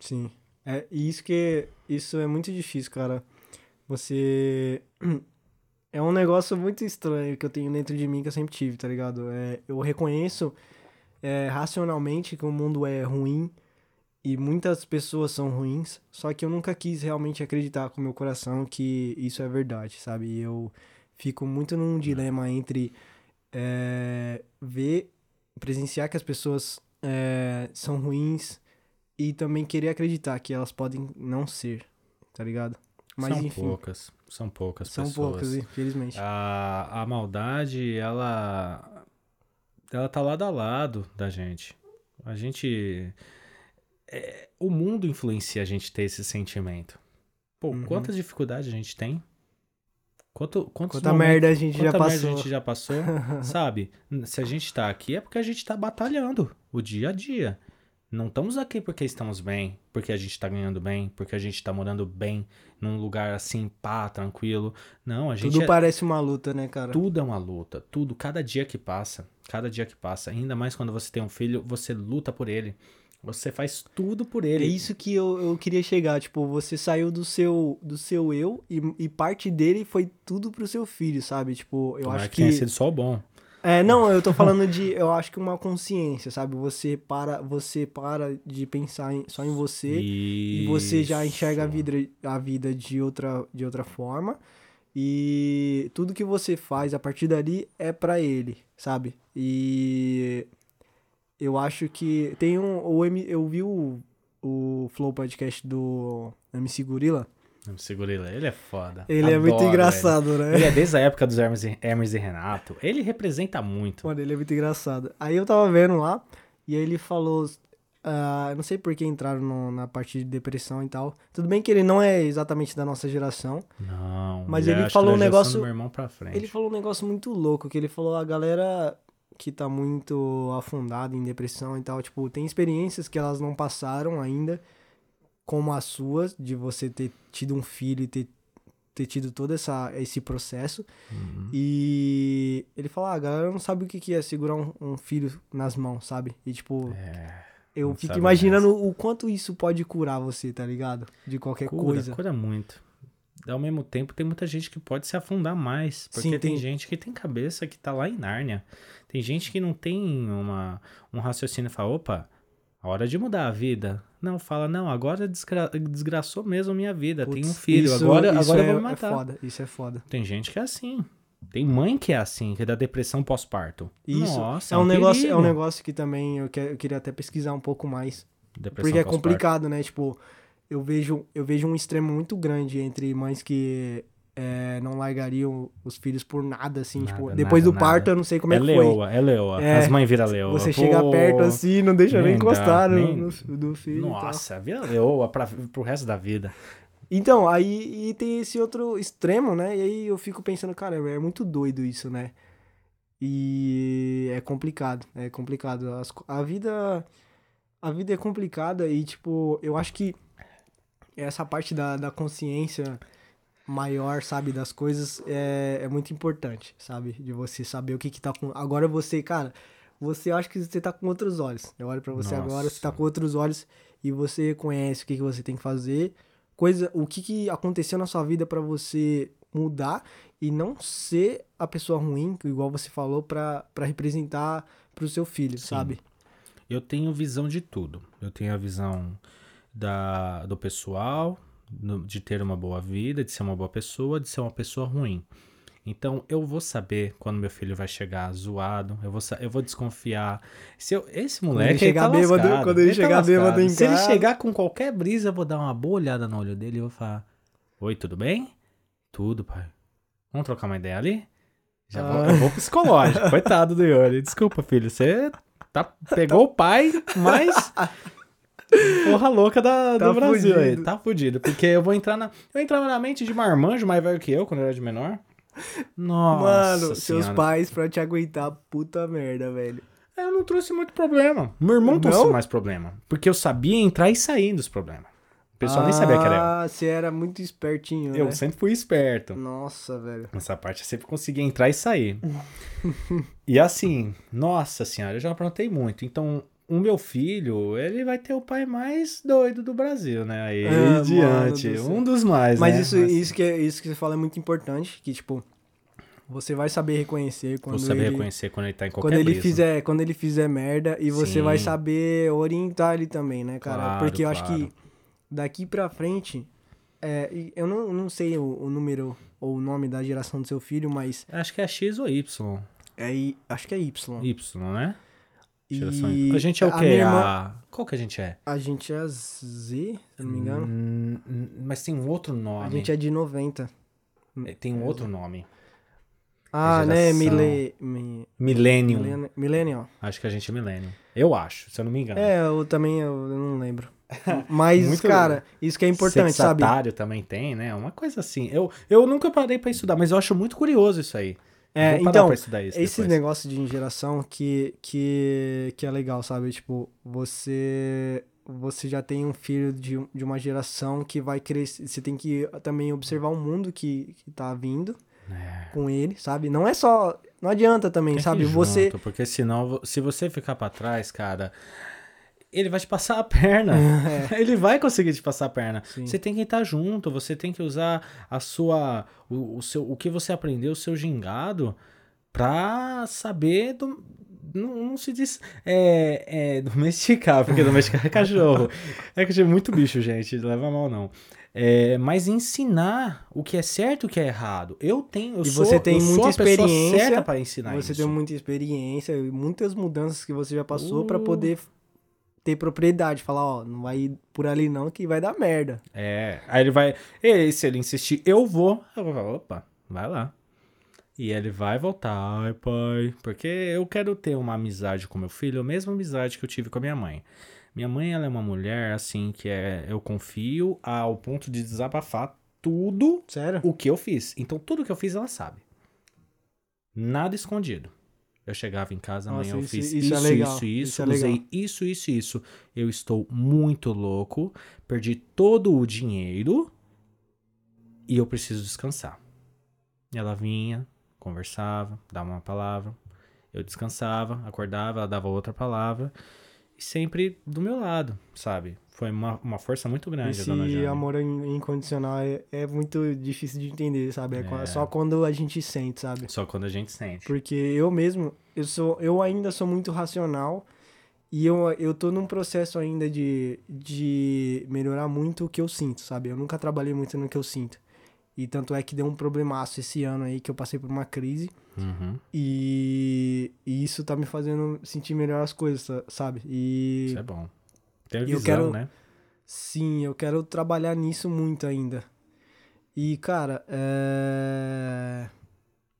Speaker 2: Sim. É e isso que isso é muito difícil, cara. Você é um negócio muito estranho que eu tenho dentro de mim que eu sempre tive, tá ligado? É, eu reconheço é, racionalmente que o mundo é ruim e muitas pessoas são ruins, só que eu nunca quis realmente acreditar com o meu coração que isso é verdade, sabe? E eu fico muito num dilema entre é, ver, presenciar que as pessoas é, são ruins e também querer acreditar que elas podem não ser, tá ligado? Mas
Speaker 3: são
Speaker 2: enfim,
Speaker 3: poucas. São poucas
Speaker 2: são
Speaker 3: pessoas.
Speaker 2: poucas, infelizmente.
Speaker 3: A, a maldade, ela. Ela tá lado a lado da gente. A gente. é, o mundo influencia a gente ter esse sentimento. Pô,
Speaker 2: Uhum.
Speaker 3: quantas dificuldades a gente tem? Quanto, quantos
Speaker 2: Quanta
Speaker 3: momentos-
Speaker 2: merda a gente já passou.
Speaker 3: a gente já passou, sabe? Se a gente tá aqui é porque a gente tá batalhando o dia a dia. Não estamos aqui porque estamos bem, porque a gente tá ganhando bem, porque a gente tá morando bem, num lugar assim, pá, tranquilo. Não, a gente
Speaker 2: Tudo
Speaker 3: é-
Speaker 2: parece uma luta, né, cara?
Speaker 3: tudo é uma luta, tudo, cada dia que passa, cada dia que passa, ainda mais quando você tem um filho, você luta por ele. Você faz tudo por
Speaker 2: É
Speaker 3: ele.
Speaker 2: isso que eu, eu queria chegar, tipo, você saiu do seu do seu eu e, e parte dele foi tudo pro seu filho, sabe? Tipo, eu
Speaker 3: Tomara
Speaker 2: acho
Speaker 3: que tenha
Speaker 2: que
Speaker 3: sido só bom.
Speaker 2: É, não, eu tô falando de, eu acho que uma consciência, sabe? Você para, você para de pensar em- só em você e você já enxerga a
Speaker 3: Isso.
Speaker 2: vida, a vida de outra, de outra forma. E tudo que você faz a partir dali é pra ele, sabe? E eu acho que tem um. O M, eu vi o, o Flow Podcast do MC Gorila.
Speaker 3: Não, Segura ele, ele é foda.
Speaker 2: Ele é muito
Speaker 3: Adoro
Speaker 2: engraçado, né?
Speaker 3: Ele é desde a época dos Hermes e, Hermes e Renato. Ele representa muito.
Speaker 2: Mano, ele é muito engraçado. Aí eu tava vendo lá, e aí ele falou. eu não sei por que entraram no- na parte de depressão e tal. Tudo bem que ele não é exatamente da nossa geração.
Speaker 3: Não,
Speaker 2: Mas
Speaker 3: é,
Speaker 2: ele falou um
Speaker 3: geração
Speaker 2: negócio-
Speaker 3: meu irmão pra frente.
Speaker 2: Ele falou um negócio muito louco, que ele falou a galera que tá muito afundada em depressão e tal, tipo, tem experiências que elas não passaram ainda, como as suas, de você ter tido um filho e ter, ter tido todo essa, esse processo.
Speaker 3: Uhum.
Speaker 2: E ele falou, ah, a galera não sabe o que é segurar um, um filho nas mãos, sabe? E tipo,
Speaker 3: É,
Speaker 2: eu fico imaginando o quanto isso pode curar você, tá ligado? De qualquer
Speaker 3: cura,
Speaker 2: coisa.
Speaker 3: cura muito. Ao mesmo tempo, tem muita gente que pode se afundar mais. Porque
Speaker 2: Sim,
Speaker 3: tem...
Speaker 2: tem-
Speaker 3: gente que tem cabeça que tá lá em Nárnia. Tem gente que não tem uma, um raciocínio e fala, opa, a hora de mudar a vida. Não, fala, não, agora desgra... desgraçou mesmo a minha vida. Tenho um filho,
Speaker 2: isso-
Speaker 3: agora,
Speaker 2: isso
Speaker 3: agora
Speaker 2: é,
Speaker 3: eu vou me
Speaker 2: é
Speaker 3: matar.
Speaker 2: foda, isso é foda.
Speaker 3: Tem gente que é assim. Tem mãe que é assim, que é da depressão pós-parto.
Speaker 2: Isso
Speaker 3: Nossa,
Speaker 2: é um, negócio, é um negócio que também eu, que, eu queria até pesquisar um pouco mais
Speaker 3: Depressão
Speaker 2: Porque é complicado, né? Tipo, eu vejo, eu vejo um extremo muito grande entre mães que é, não largariam os filhos por nada, assim.
Speaker 3: Nada,
Speaker 2: tipo, depois
Speaker 3: nada,
Speaker 2: do parto,
Speaker 3: nada.
Speaker 2: eu não sei como
Speaker 3: É
Speaker 2: é que foi.
Speaker 3: leoa, é leoa.
Speaker 2: É.
Speaker 3: As mães viram leoa.
Speaker 2: Você
Speaker 3: Pô,
Speaker 2: chega perto assim, não deixa nem encostar no,
Speaker 3: nem-
Speaker 2: no- do filho.
Speaker 3: Nossa, vira leoa pra, pro resto da vida.
Speaker 2: Então, aí e tem esse outro extremo, né? E aí eu fico pensando, cara, é muito doido isso, né? E é complicado, é complicado. As a vida a vida é complicada e, tipo, eu acho que essa parte da, da consciência maior, sabe, das coisas é, é muito importante, sabe? De você saber o que que tá com... Agora você, cara, você acha que você tá com outros olhos. Eu olho pra você agora, você tá
Speaker 3: Nossa.
Speaker 2: com outros olhos e você conhece o que que você tem que fazer, coisa, o que que aconteceu na sua vida pra você mudar e não ser a pessoa ruim, igual você falou, pra pra representar pro seu filho,
Speaker 3: Sim.
Speaker 2: sabe?
Speaker 3: Eu tenho visão de tudo. Eu tenho a visão da, do pessoal, de ter uma boa vida, de ser uma boa pessoa, de ser uma pessoa ruim. Então eu vou saber quando meu filho vai chegar zoado, eu vou, eu vou desconfiar. Se eu, esse moleque
Speaker 2: ele chegar
Speaker 3: tá
Speaker 2: bêbado-
Speaker 3: lascado,
Speaker 2: quando ele
Speaker 3: tá
Speaker 2: chegar bêbado
Speaker 3: lascado.
Speaker 2: em
Speaker 3: Se ele
Speaker 2: casa-
Speaker 3: chegar com qualquer brisa, eu vou dar uma boa olhada no olho dele e vou falar: Oi, tudo bem? Tudo, pai. Vamos trocar uma ideia ali? Já vou,
Speaker 2: Ah.
Speaker 3: eu vou psicológico. Coitado do Yuri. Desculpa, filho. Você tá, pegou o pai, mas. Porra louca da,
Speaker 2: Tá
Speaker 3: do Brasil aí. Tá fudido. Porque eu vou entrar na. Eu entrava na mente de marmanjo mais velho que eu quando eu era de menor. Nossa.
Speaker 2: Mano, seus
Speaker 3: Senhora.
Speaker 2: pais pra te aguentar, puta merda, velho.
Speaker 3: Eu não trouxe muito problema. Meu irmão trouxe mais problema. Porque eu sabia entrar e sair dos problemas. O pessoal nem sabia que era eu.
Speaker 2: Ah, você era muito espertinho,
Speaker 3: Eu
Speaker 2: né?
Speaker 3: sempre fui esperto.
Speaker 2: Nossa, velho.
Speaker 3: Nessa parte eu sempre conseguia entrar e sair. e assim, nossa senhora, eu já aprontei muito. Então, o meu filho, ele vai ter o pai mais doido do Brasil, né? Aí,
Speaker 2: Ah,
Speaker 3: diante.
Speaker 2: do.
Speaker 3: Um dos mais,
Speaker 2: Mas
Speaker 3: né?
Speaker 2: isso, isso, que, é- isso que você fala é muito importante, que, tipo, você vai saber reconhecer quando
Speaker 3: Vou saber
Speaker 2: ele...
Speaker 3: reconhecer quando ele tá em qualquer
Speaker 2: Quando ele,
Speaker 3: brisa.
Speaker 2: fizer, quando ele fizer merda e você
Speaker 3: Sim.
Speaker 2: vai saber orientar ele também, né, cara?
Speaker 3: Claro,
Speaker 2: Porque eu acho
Speaker 3: claro.
Speaker 2: que daqui pra frente, é, eu não, não sei o, o número ou o nome da geração do seu filho, mas
Speaker 3: Acho que é X ou Y.
Speaker 2: é, acho que é Y.
Speaker 3: Y, né?
Speaker 2: E.
Speaker 3: A gente é o
Speaker 2: a
Speaker 3: quê?
Speaker 2: minha irmã-
Speaker 3: A... Qual que a gente é?
Speaker 2: A gente é Z, se eu não me engano.
Speaker 3: Hum, hum, mas tem um outro nome.
Speaker 2: A gente é de 90.
Speaker 3: É, Tem um outro nome.
Speaker 2: Ah, né? Mile, mi,
Speaker 3: Millennium.
Speaker 2: Millennial.
Speaker 3: Acho que a gente é Millennium. Eu acho, se eu não me engano.
Speaker 2: É, eu também eu, não lembro. Mas,
Speaker 3: Muito-
Speaker 2: cara, isso que é importante, sabe?
Speaker 3: Também tem, né? Uma coisa assim. Eu, eu nunca parei pra estudar, mas eu acho muito curioso isso aí.
Speaker 2: É, então, esse
Speaker 3: depois.
Speaker 2: negócio de geração que, que, que é legal, sabe? Tipo, você você já tem um filho de, de uma geração que vai crescer. Você tem que também observar o mundo que, que tá vindo
Speaker 3: É.
Speaker 2: com ele, sabe? Não é só. Não adianta também,
Speaker 3: Tem
Speaker 2: sabe?
Speaker 3: ir
Speaker 2: Você.
Speaker 3: junto, porque senão, se você ficar pra trás, cara, ele vai te passar a perna. Ele vai conseguir te passar a perna.
Speaker 2: É. Sim.
Speaker 3: Você tem que estar junto, você tem que usar a sua. O, o seu, o que você aprendeu, o seu gingado, pra saber do. Não, não se diz. É, é domesticar, porque domesticar é cachorro. É que é muito bicho, gente. Leva mal, não. É, mas ensinar o que é certo e o que é errado. Eu tenho. Eu
Speaker 2: E
Speaker 3: sou,
Speaker 2: você tem muita experiência,
Speaker 3: certa para ensinar
Speaker 2: Você
Speaker 3: isso.
Speaker 2: tem muita experiência e muitas mudanças que você já passou pra
Speaker 3: Uh.
Speaker 2: poder ter propriedade. Falar, ó, não vai ir por ali não que vai dar merda.
Speaker 3: É, aí ele vai. E se ele insistir, eu vou. Eu vou falar, opa, vai lá. E ele vai voltar, ai pai. Porque eu quero ter uma amizade com meu filho, a mesma amizade que eu tive com a minha mãe. Minha mãe, ela é uma mulher, assim, que é. Eu confio ao ponto de desabafar tudo
Speaker 2: Sério?
Speaker 3: o que eu fiz. Então, tudo que eu fiz, ela sabe. Nada escondido. Eu chegava em casa, amanhã
Speaker 2: Nossa,
Speaker 3: eu
Speaker 2: isso-
Speaker 3: fiz
Speaker 2: isso
Speaker 3: isso,
Speaker 2: é
Speaker 3: isso,
Speaker 2: legal,
Speaker 3: isso,
Speaker 2: isso é
Speaker 3: usei
Speaker 2: legal.
Speaker 3: isso, isso, isso. Eu estou muito louco, perdi todo o dinheiro e eu preciso descansar. E ela vinha, conversava, dava uma palavra, eu descansava, acordava, ela dava outra palavra e sempre do meu lado, sabe? Foi uma, uma força muito grande a
Speaker 2: Esse
Speaker 3: dona Jane.
Speaker 2: amor in- incondicional é, é muito difícil de entender, sabe? É,
Speaker 3: É.
Speaker 2: só quando a gente sente, sabe?
Speaker 3: Só quando a gente sente.
Speaker 2: Porque eu mesmo, eu sou, eu ainda sou muito racional e eu, eu tô num processo ainda de, de melhorar muito o que eu sinto, sabe? Eu nunca trabalhei muito no que eu sinto. E tanto é que deu um problemaço esse ano aí que eu passei por uma crise
Speaker 3: Uhum.
Speaker 2: e, e isso tá me fazendo sentir melhor as coisas, sa- sabe? E
Speaker 3: Isso é bom ter
Speaker 2: a visão, quero,
Speaker 3: né?
Speaker 2: Sim, eu quero trabalhar nisso muito ainda. E, cara, é...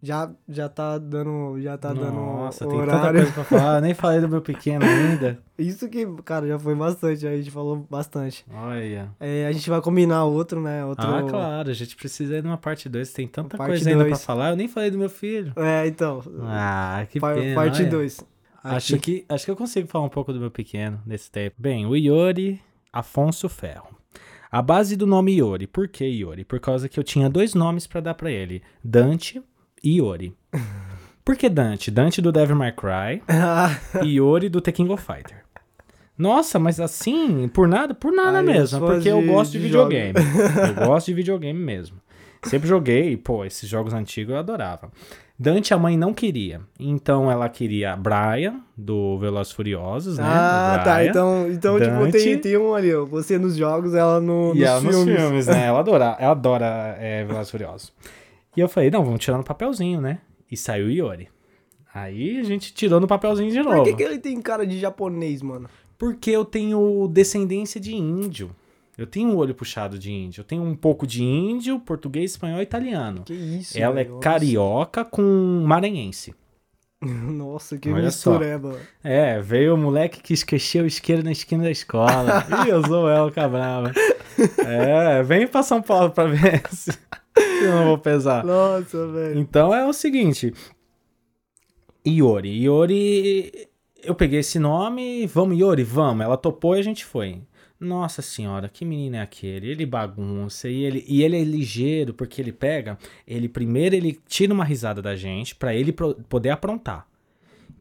Speaker 2: já, já tá dando. Já tá
Speaker 3: Nossa,
Speaker 2: dando.
Speaker 3: Nossa, tem tanta coisa pra falar. Eu nem falei do meu pequeno ainda.
Speaker 2: Isso que, cara, já foi bastante. A gente falou bastante.
Speaker 3: Olha.
Speaker 2: É, a gente vai combinar outro, né? Outro...
Speaker 3: Ah, claro. A gente precisa ir numa parte 2. Tem tanta
Speaker 2: parte
Speaker 3: coisa dois. ainda pra falar. Eu nem falei do meu filho.
Speaker 2: É, então.
Speaker 3: Ah, que
Speaker 2: pa
Speaker 3: pena.
Speaker 2: Parte 2.
Speaker 3: Acho que, acho que eu consigo falar um pouco do meu pequeno nesse tempo. Bem, o Iori Afonso Ferro. A base do nome Iori. Por que Iori? Por causa que eu tinha dois nomes para dar para ele: Dante e Iori. Por que Dante? Dante do Devil May Cry e Iori do The King of Fighter. Nossa, mas assim, por nada, por nada
Speaker 2: Aí
Speaker 3: mesmo, porque
Speaker 2: de, eu
Speaker 3: gosto de,
Speaker 2: de
Speaker 3: videogame. eu gosto de videogame mesmo. Sempre joguei, pô, esses jogos antigos eu adorava. Dante a mãe não queria. Então ela queria Brian, do Velozes Furiosos, né?
Speaker 2: Ah,
Speaker 3: O
Speaker 2: tá. Então, então tipo, tem, tem um ali, ó. Você nos jogos, ela no,
Speaker 3: E
Speaker 2: nos
Speaker 3: ela nos
Speaker 2: filmes.
Speaker 3: filmes, né? Ela adora, ela adora é, Velozes Furiosos. E eu falei, não, vamos tirar no papelzinho, né? E saiu Iori. Aí a gente tirou no papelzinho de novo.
Speaker 2: Por que, que ele tem cara de japonês, mano?
Speaker 3: Porque eu tenho descendência de índio. Eu tenho um olho puxado de índio. Eu tenho um pouco de índio, português, espanhol e italiano.
Speaker 2: Que isso,
Speaker 3: Ela é
Speaker 2: velho?
Speaker 3: carioca com maranhense.
Speaker 2: Nossa, que
Speaker 3: Olha só.
Speaker 2: mistureba.
Speaker 3: É, veio o moleque que esqueceu o isqueiro na esquina da escola. Ih, eu sou ela, cabrava. É, vem pra São Paulo pra ver se eu não vou pesar.
Speaker 2: Nossa, velho.
Speaker 3: Então é o seguinte. Iori. Iori. Eu peguei esse nome. Vamos, Iori, vamos. Ela topou e a gente foi. Nossa senhora, que menino é aquele? Ele bagunça e ele, e ele é ligeiro porque ele pega. Ele primeiro ele tira uma risada da gente pra ele pro- poder aprontar.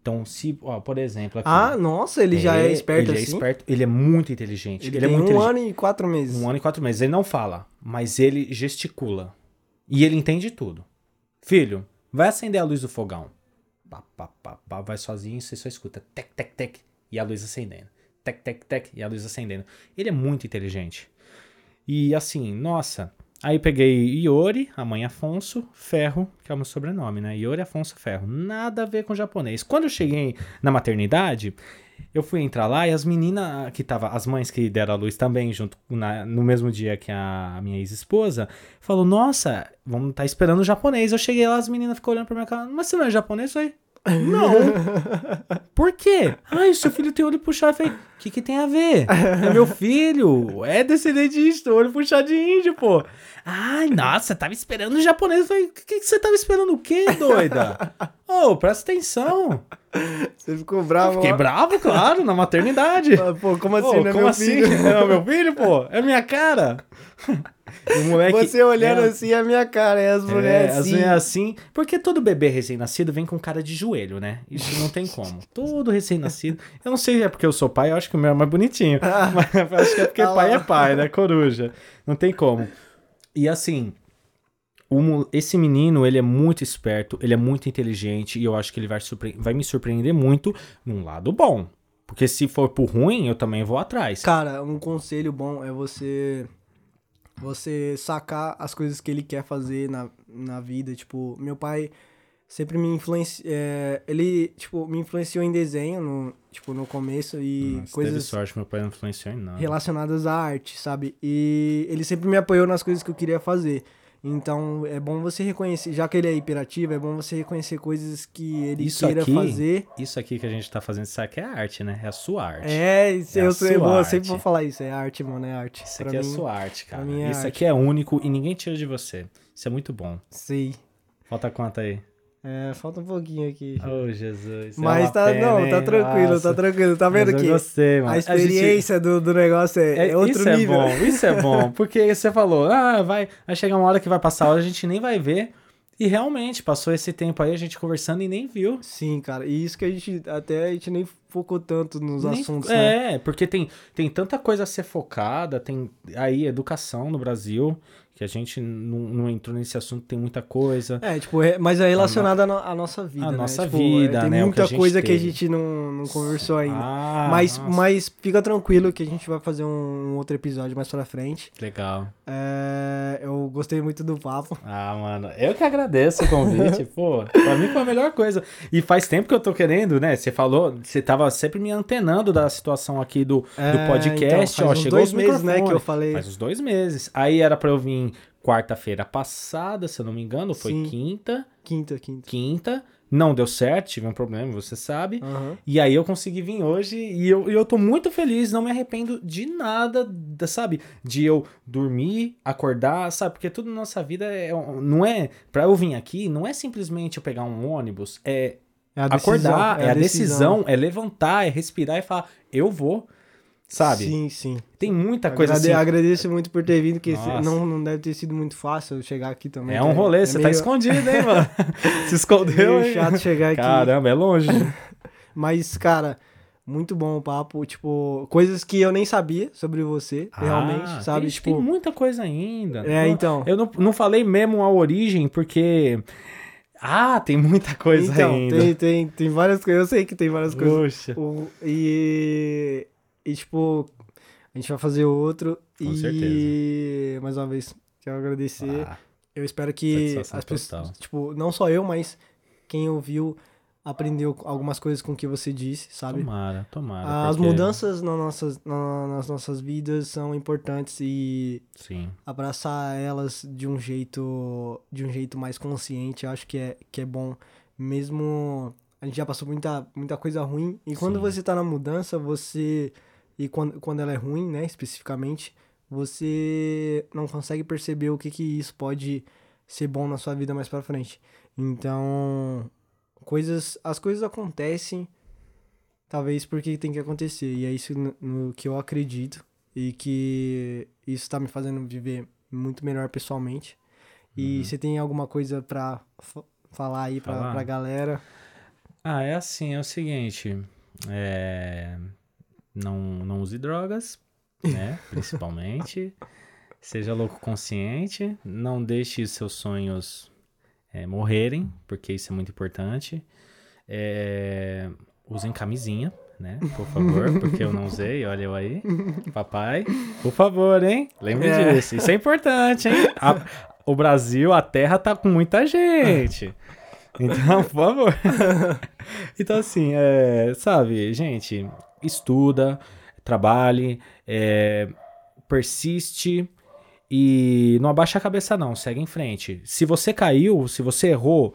Speaker 3: Então, se, ó, por exemplo, aqui.
Speaker 2: Ah, nossa, ele já é esperto
Speaker 3: ele
Speaker 2: assim?
Speaker 3: É esperto, ele é muito inteligente.
Speaker 2: Ele,
Speaker 3: Ele, é
Speaker 2: tem
Speaker 3: muito
Speaker 2: um
Speaker 3: inteligente.
Speaker 2: ano e quatro meses.
Speaker 3: Um ano e quatro meses. Ele não fala, mas ele gesticula. E ele entende tudo. Filho, vai acender a luz do fogão. Pá, pá, pá, pá, vai sozinho, você só escuta tec, tec, tec, e a luz acendendo. Tec, tec, tec, e a luz acendendo. Ele é muito inteligente. E assim, nossa. Aí peguei Iori, a mãe Afonso, Ferro, que é o meu sobrenome, né? Iori Afonso Ferro. Nada a ver com japonês. Quando eu cheguei na maternidade, eu fui entrar lá e as meninas que tava, as mães que deram a luz também, junto na- no mesmo dia que a minha ex-esposa, falou: Nossa, vamos estar esperando o japonês. Eu cheguei lá, as meninas ficam olhando pra minha cara, mas você não é japonês? Eu falei, não. Por quê? Ai, seu filho tem olho puxado. Eu falei, o que, que tem a ver? É meu filho, é descendente de olho puxado de índio, pô. Ai, nossa, tava esperando o japonês. Eu falei, o que, que você tava esperando o quê, doida? Ô, presta atenção.
Speaker 2: Você ficou bravo?
Speaker 3: Fiquei
Speaker 2: ó.
Speaker 3: bravo, claro, na maternidade.
Speaker 2: Pô, como assim,
Speaker 3: Pô,
Speaker 2: né,
Speaker 3: como
Speaker 2: meu
Speaker 3: assim?
Speaker 2: filho?
Speaker 3: É meu filho, pô? É minha cara. O moleque,
Speaker 2: Você olhando
Speaker 3: é,
Speaker 2: assim, é a minha cara, é as
Speaker 3: é,
Speaker 2: mulheres
Speaker 3: as
Speaker 2: assim.
Speaker 3: assim. Porque todo bebê recém-nascido vem com cara de joelho, né? Isso não tem como. Todo recém-nascido. Eu não sei se é porque eu sou pai, eu acho que o meu é mais bonitinho. Mas eu acho que é porque
Speaker 2: Ah lá.
Speaker 3: pai é pai, né? Coruja. Não tem como. E assim. esse menino, ele é muito esperto, ele é muito inteligente e eu acho que ele vai, surpre- vai me surpreender muito num lado bom. Porque se for pro ruim, eu também vou atrás.
Speaker 2: Cara, um conselho bom é você você sacar as coisas que ele quer fazer na, na vida. Tipo, meu pai sempre me influenciou. ele, tipo, me influenciou em desenho no, tipo, no começo e
Speaker 3: Nossa,
Speaker 2: coisas
Speaker 3: Teve sorte, meu pai não influenciou em nada.
Speaker 2: relacionadas à arte, sabe? E ele sempre me apoiou nas coisas que eu queria fazer. Então é bom você reconhecer, já que ele é hiperativo, é bom você reconhecer coisas que ele
Speaker 3: Isso
Speaker 2: queira
Speaker 3: aqui-
Speaker 2: fazer.
Speaker 3: Isso aqui que a gente tá fazendo, isso aqui é arte, né? É a sua arte.
Speaker 2: É, isso,
Speaker 3: É
Speaker 2: eu, sei, eu eu sempre vou falar isso, é arte, mano, é arte.
Speaker 3: Isso
Speaker 2: Pra
Speaker 3: aqui é
Speaker 2: mim,
Speaker 3: sua arte, cara.
Speaker 2: é
Speaker 3: isso
Speaker 2: arte.
Speaker 3: aqui é único e ninguém tira de você. Isso é muito bom.
Speaker 2: Sei.
Speaker 3: Falta quanto aí?
Speaker 2: É, falta um pouquinho aqui.
Speaker 3: Oh, Jesus. é
Speaker 2: Mas
Speaker 3: uma
Speaker 2: tá,
Speaker 3: pena,
Speaker 2: não,
Speaker 3: hein?
Speaker 2: tá tranquilo,
Speaker 3: Nossa.
Speaker 2: tá tranquilo. Tá vendo que
Speaker 3: gostei, mano.
Speaker 2: a
Speaker 3: gente-
Speaker 2: experiência do, do negócio é, é outro
Speaker 3: isso
Speaker 2: nível.
Speaker 3: é bom, isso é bom. Porque você falou, ah, vai, vai chegar uma hora que vai passar a hora, a gente nem vai ver. E realmente, passou esse tempo aí, a gente conversando e nem viu.
Speaker 2: Sim, cara. E isso que a gente até a gente nem focou tanto nos
Speaker 3: Nem-
Speaker 2: assuntos, né?
Speaker 3: É, porque tem, tem tanta coisa a ser focada, tem aí educação no Brasil, que a gente não, não entrou nesse assunto, tem muita coisa.
Speaker 2: É, tipo, é- mas é relacionado à, no- à nossa vida,
Speaker 3: À
Speaker 2: né?
Speaker 3: nossa
Speaker 2: Tipo,
Speaker 3: vida,
Speaker 2: é, Tem
Speaker 3: né, que
Speaker 2: muita
Speaker 3: a gente
Speaker 2: coisa que a
Speaker 3: teve.
Speaker 2: gente não, não conversou ainda.
Speaker 3: Ah,
Speaker 2: mas,
Speaker 3: nossa,
Speaker 2: mas fica tranquilo que a gente vai fazer um outro episódio mais pra frente.
Speaker 3: legal.
Speaker 2: É, eu gostei muito do papo.
Speaker 3: Ah, mano, eu que agradeço o convite, pô. Pra mim foi a melhor coisa. E faz tempo que eu tô querendo, né? Você falou, você tava sempre me antenando da situação aqui do,
Speaker 2: É,
Speaker 3: do podcast.
Speaker 2: então,
Speaker 3: ó,
Speaker 2: faz uns
Speaker 3: chegou
Speaker 2: dois
Speaker 3: os
Speaker 2: meses, né, que eu falei.
Speaker 3: Faz uns dois meses. Aí era pra eu vir quarta-feira passada, se eu não me engano, foi
Speaker 2: Sim.
Speaker 3: quinta.
Speaker 2: Quinta, quinta.
Speaker 3: Quinta. Não deu certo, tive um problema, você sabe.
Speaker 2: Aham.
Speaker 3: E aí eu consegui vir hoje e eu, eu tô muito feliz, não me arrependo de nada, da- sabe? De eu dormir, acordar, sabe? Porque tudo na nossa vida é, não é. Pra eu vir aqui, não é simplesmente eu pegar um ônibus, é
Speaker 2: É decisão,
Speaker 3: acordar, é a decisão, é levantar, é respirar e falar, eu vou, sabe?
Speaker 2: Sim, sim.
Speaker 3: Tem muita coisa
Speaker 2: Agrade-
Speaker 3: assim.
Speaker 2: Agradeço muito por ter vindo, que
Speaker 3: Nossa.
Speaker 2: não, não deve ter sido muito fácil eu chegar aqui também.
Speaker 3: É
Speaker 2: que
Speaker 3: um rolê, você tá
Speaker 2: meio-
Speaker 3: escondido, hein, mano? Se escondeu, hein?
Speaker 2: chato chegar aqui.
Speaker 3: Caramba, é longe.
Speaker 2: Mas, cara, muito bom o papo. Tipo, coisas que eu nem sabia sobre você, realmente,
Speaker 3: Ah,
Speaker 2: sabe?
Speaker 3: Tem,
Speaker 2: tipo,
Speaker 3: tem muita coisa ainda.
Speaker 2: É, então.
Speaker 3: Eu não, não falei mesmo a origem, porque. Ah, tem muita coisa
Speaker 2: então,
Speaker 3: ainda.
Speaker 2: tem, tem, tem várias coisas. Eu sei que tem várias coisas. O- e, e, tipo, a gente vai fazer outro.
Speaker 3: Com
Speaker 2: e,
Speaker 3: certeza.
Speaker 2: mais uma vez, quero agradecer.
Speaker 3: Ah,
Speaker 2: Eu espero que as pessoas, tipo, não só eu, mas quem ouviu aprendeu algumas coisas com o que você disse, sabe?
Speaker 3: tomara, tomara.
Speaker 2: As
Speaker 3: porque-
Speaker 2: mudanças na nossas, na- nas nossas vidas são importantes e
Speaker 3: Sim.
Speaker 2: abraçar elas de um jeito de um jeito mais consciente, eu acho que é, que é bom. Mesmo a gente já passou muita, muita coisa ruim e quando
Speaker 3: Sim.
Speaker 2: você tá na mudança, você e quando, quando ela é ruim, né, especificamente, você não consegue perceber o que que isso pode ser bom na sua vida mais pra frente. Então, coisas, as coisas acontecem talvez porque tem que acontecer e é isso no, no que eu acredito e que isso tá me fazendo viver muito melhor pessoalmente. E
Speaker 3: Uhum.
Speaker 2: você tem alguma coisa pra fa- falar aí pra,
Speaker 3: Falar?
Speaker 2: pra galera?
Speaker 3: Ah, é assim, é o seguinte. É... Não, não use drogas, né? Principalmente. Seja louco consciente. Não deixe seus sonhos é, morrerem, porque isso é muito importante. É, Usem camisinha, né? Por favor, porque eu não usei, olha eu aí. Papai, por favor, hein? Lembre
Speaker 2: É.
Speaker 3: disso. Isso é importante, hein? A- o Brasil, a terra tá com muita gente. Então, por favor. Então, assim, é, sabe, gente, estuda, trabalhe, é, persiste e não abaixa a cabeça, não. Segue em frente. Se você caiu, se você errou,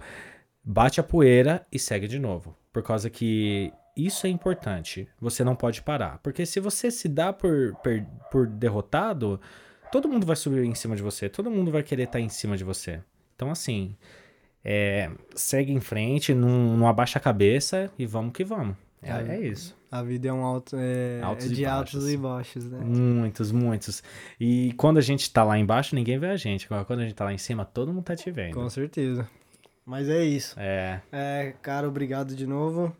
Speaker 3: bate a poeira e segue de novo. Por causa que isso é importante. Você não pode parar. Porque se você se dá por, per- por derrotado, todo mundo vai subir em cima de você. Todo mundo vai querer estar em cima de você. Então, assim, é, segue em frente, não, não abaixa a cabeça e vamos que vamos. É.
Speaker 2: é
Speaker 3: isso.
Speaker 2: A vida é um alto, é,
Speaker 3: Altos
Speaker 2: é de
Speaker 3: baixos.
Speaker 2: altos e baixos, né?
Speaker 3: Muitos, muitos. E quando a gente tá lá embaixo, ninguém vê a gente. Agora, quando a gente tá lá em cima, todo mundo tá te vendo.
Speaker 2: Com certeza. Mas é isso.
Speaker 3: É,
Speaker 2: É, cara, obrigado de novo.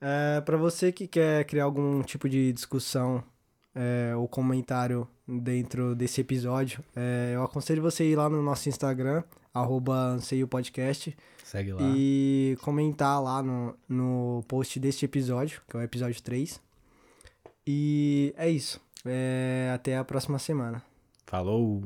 Speaker 2: É, para você que quer criar algum tipo de discussão é, ou comentário dentro desse episódio, é, eu aconselho você ir lá no nosso Instagram, arroba anseiopodcast,
Speaker 3: segue lá.
Speaker 2: e comentar lá no, no post deste episódio, que é o episódio 3. E é isso. É, até a próxima semana.
Speaker 3: Falou!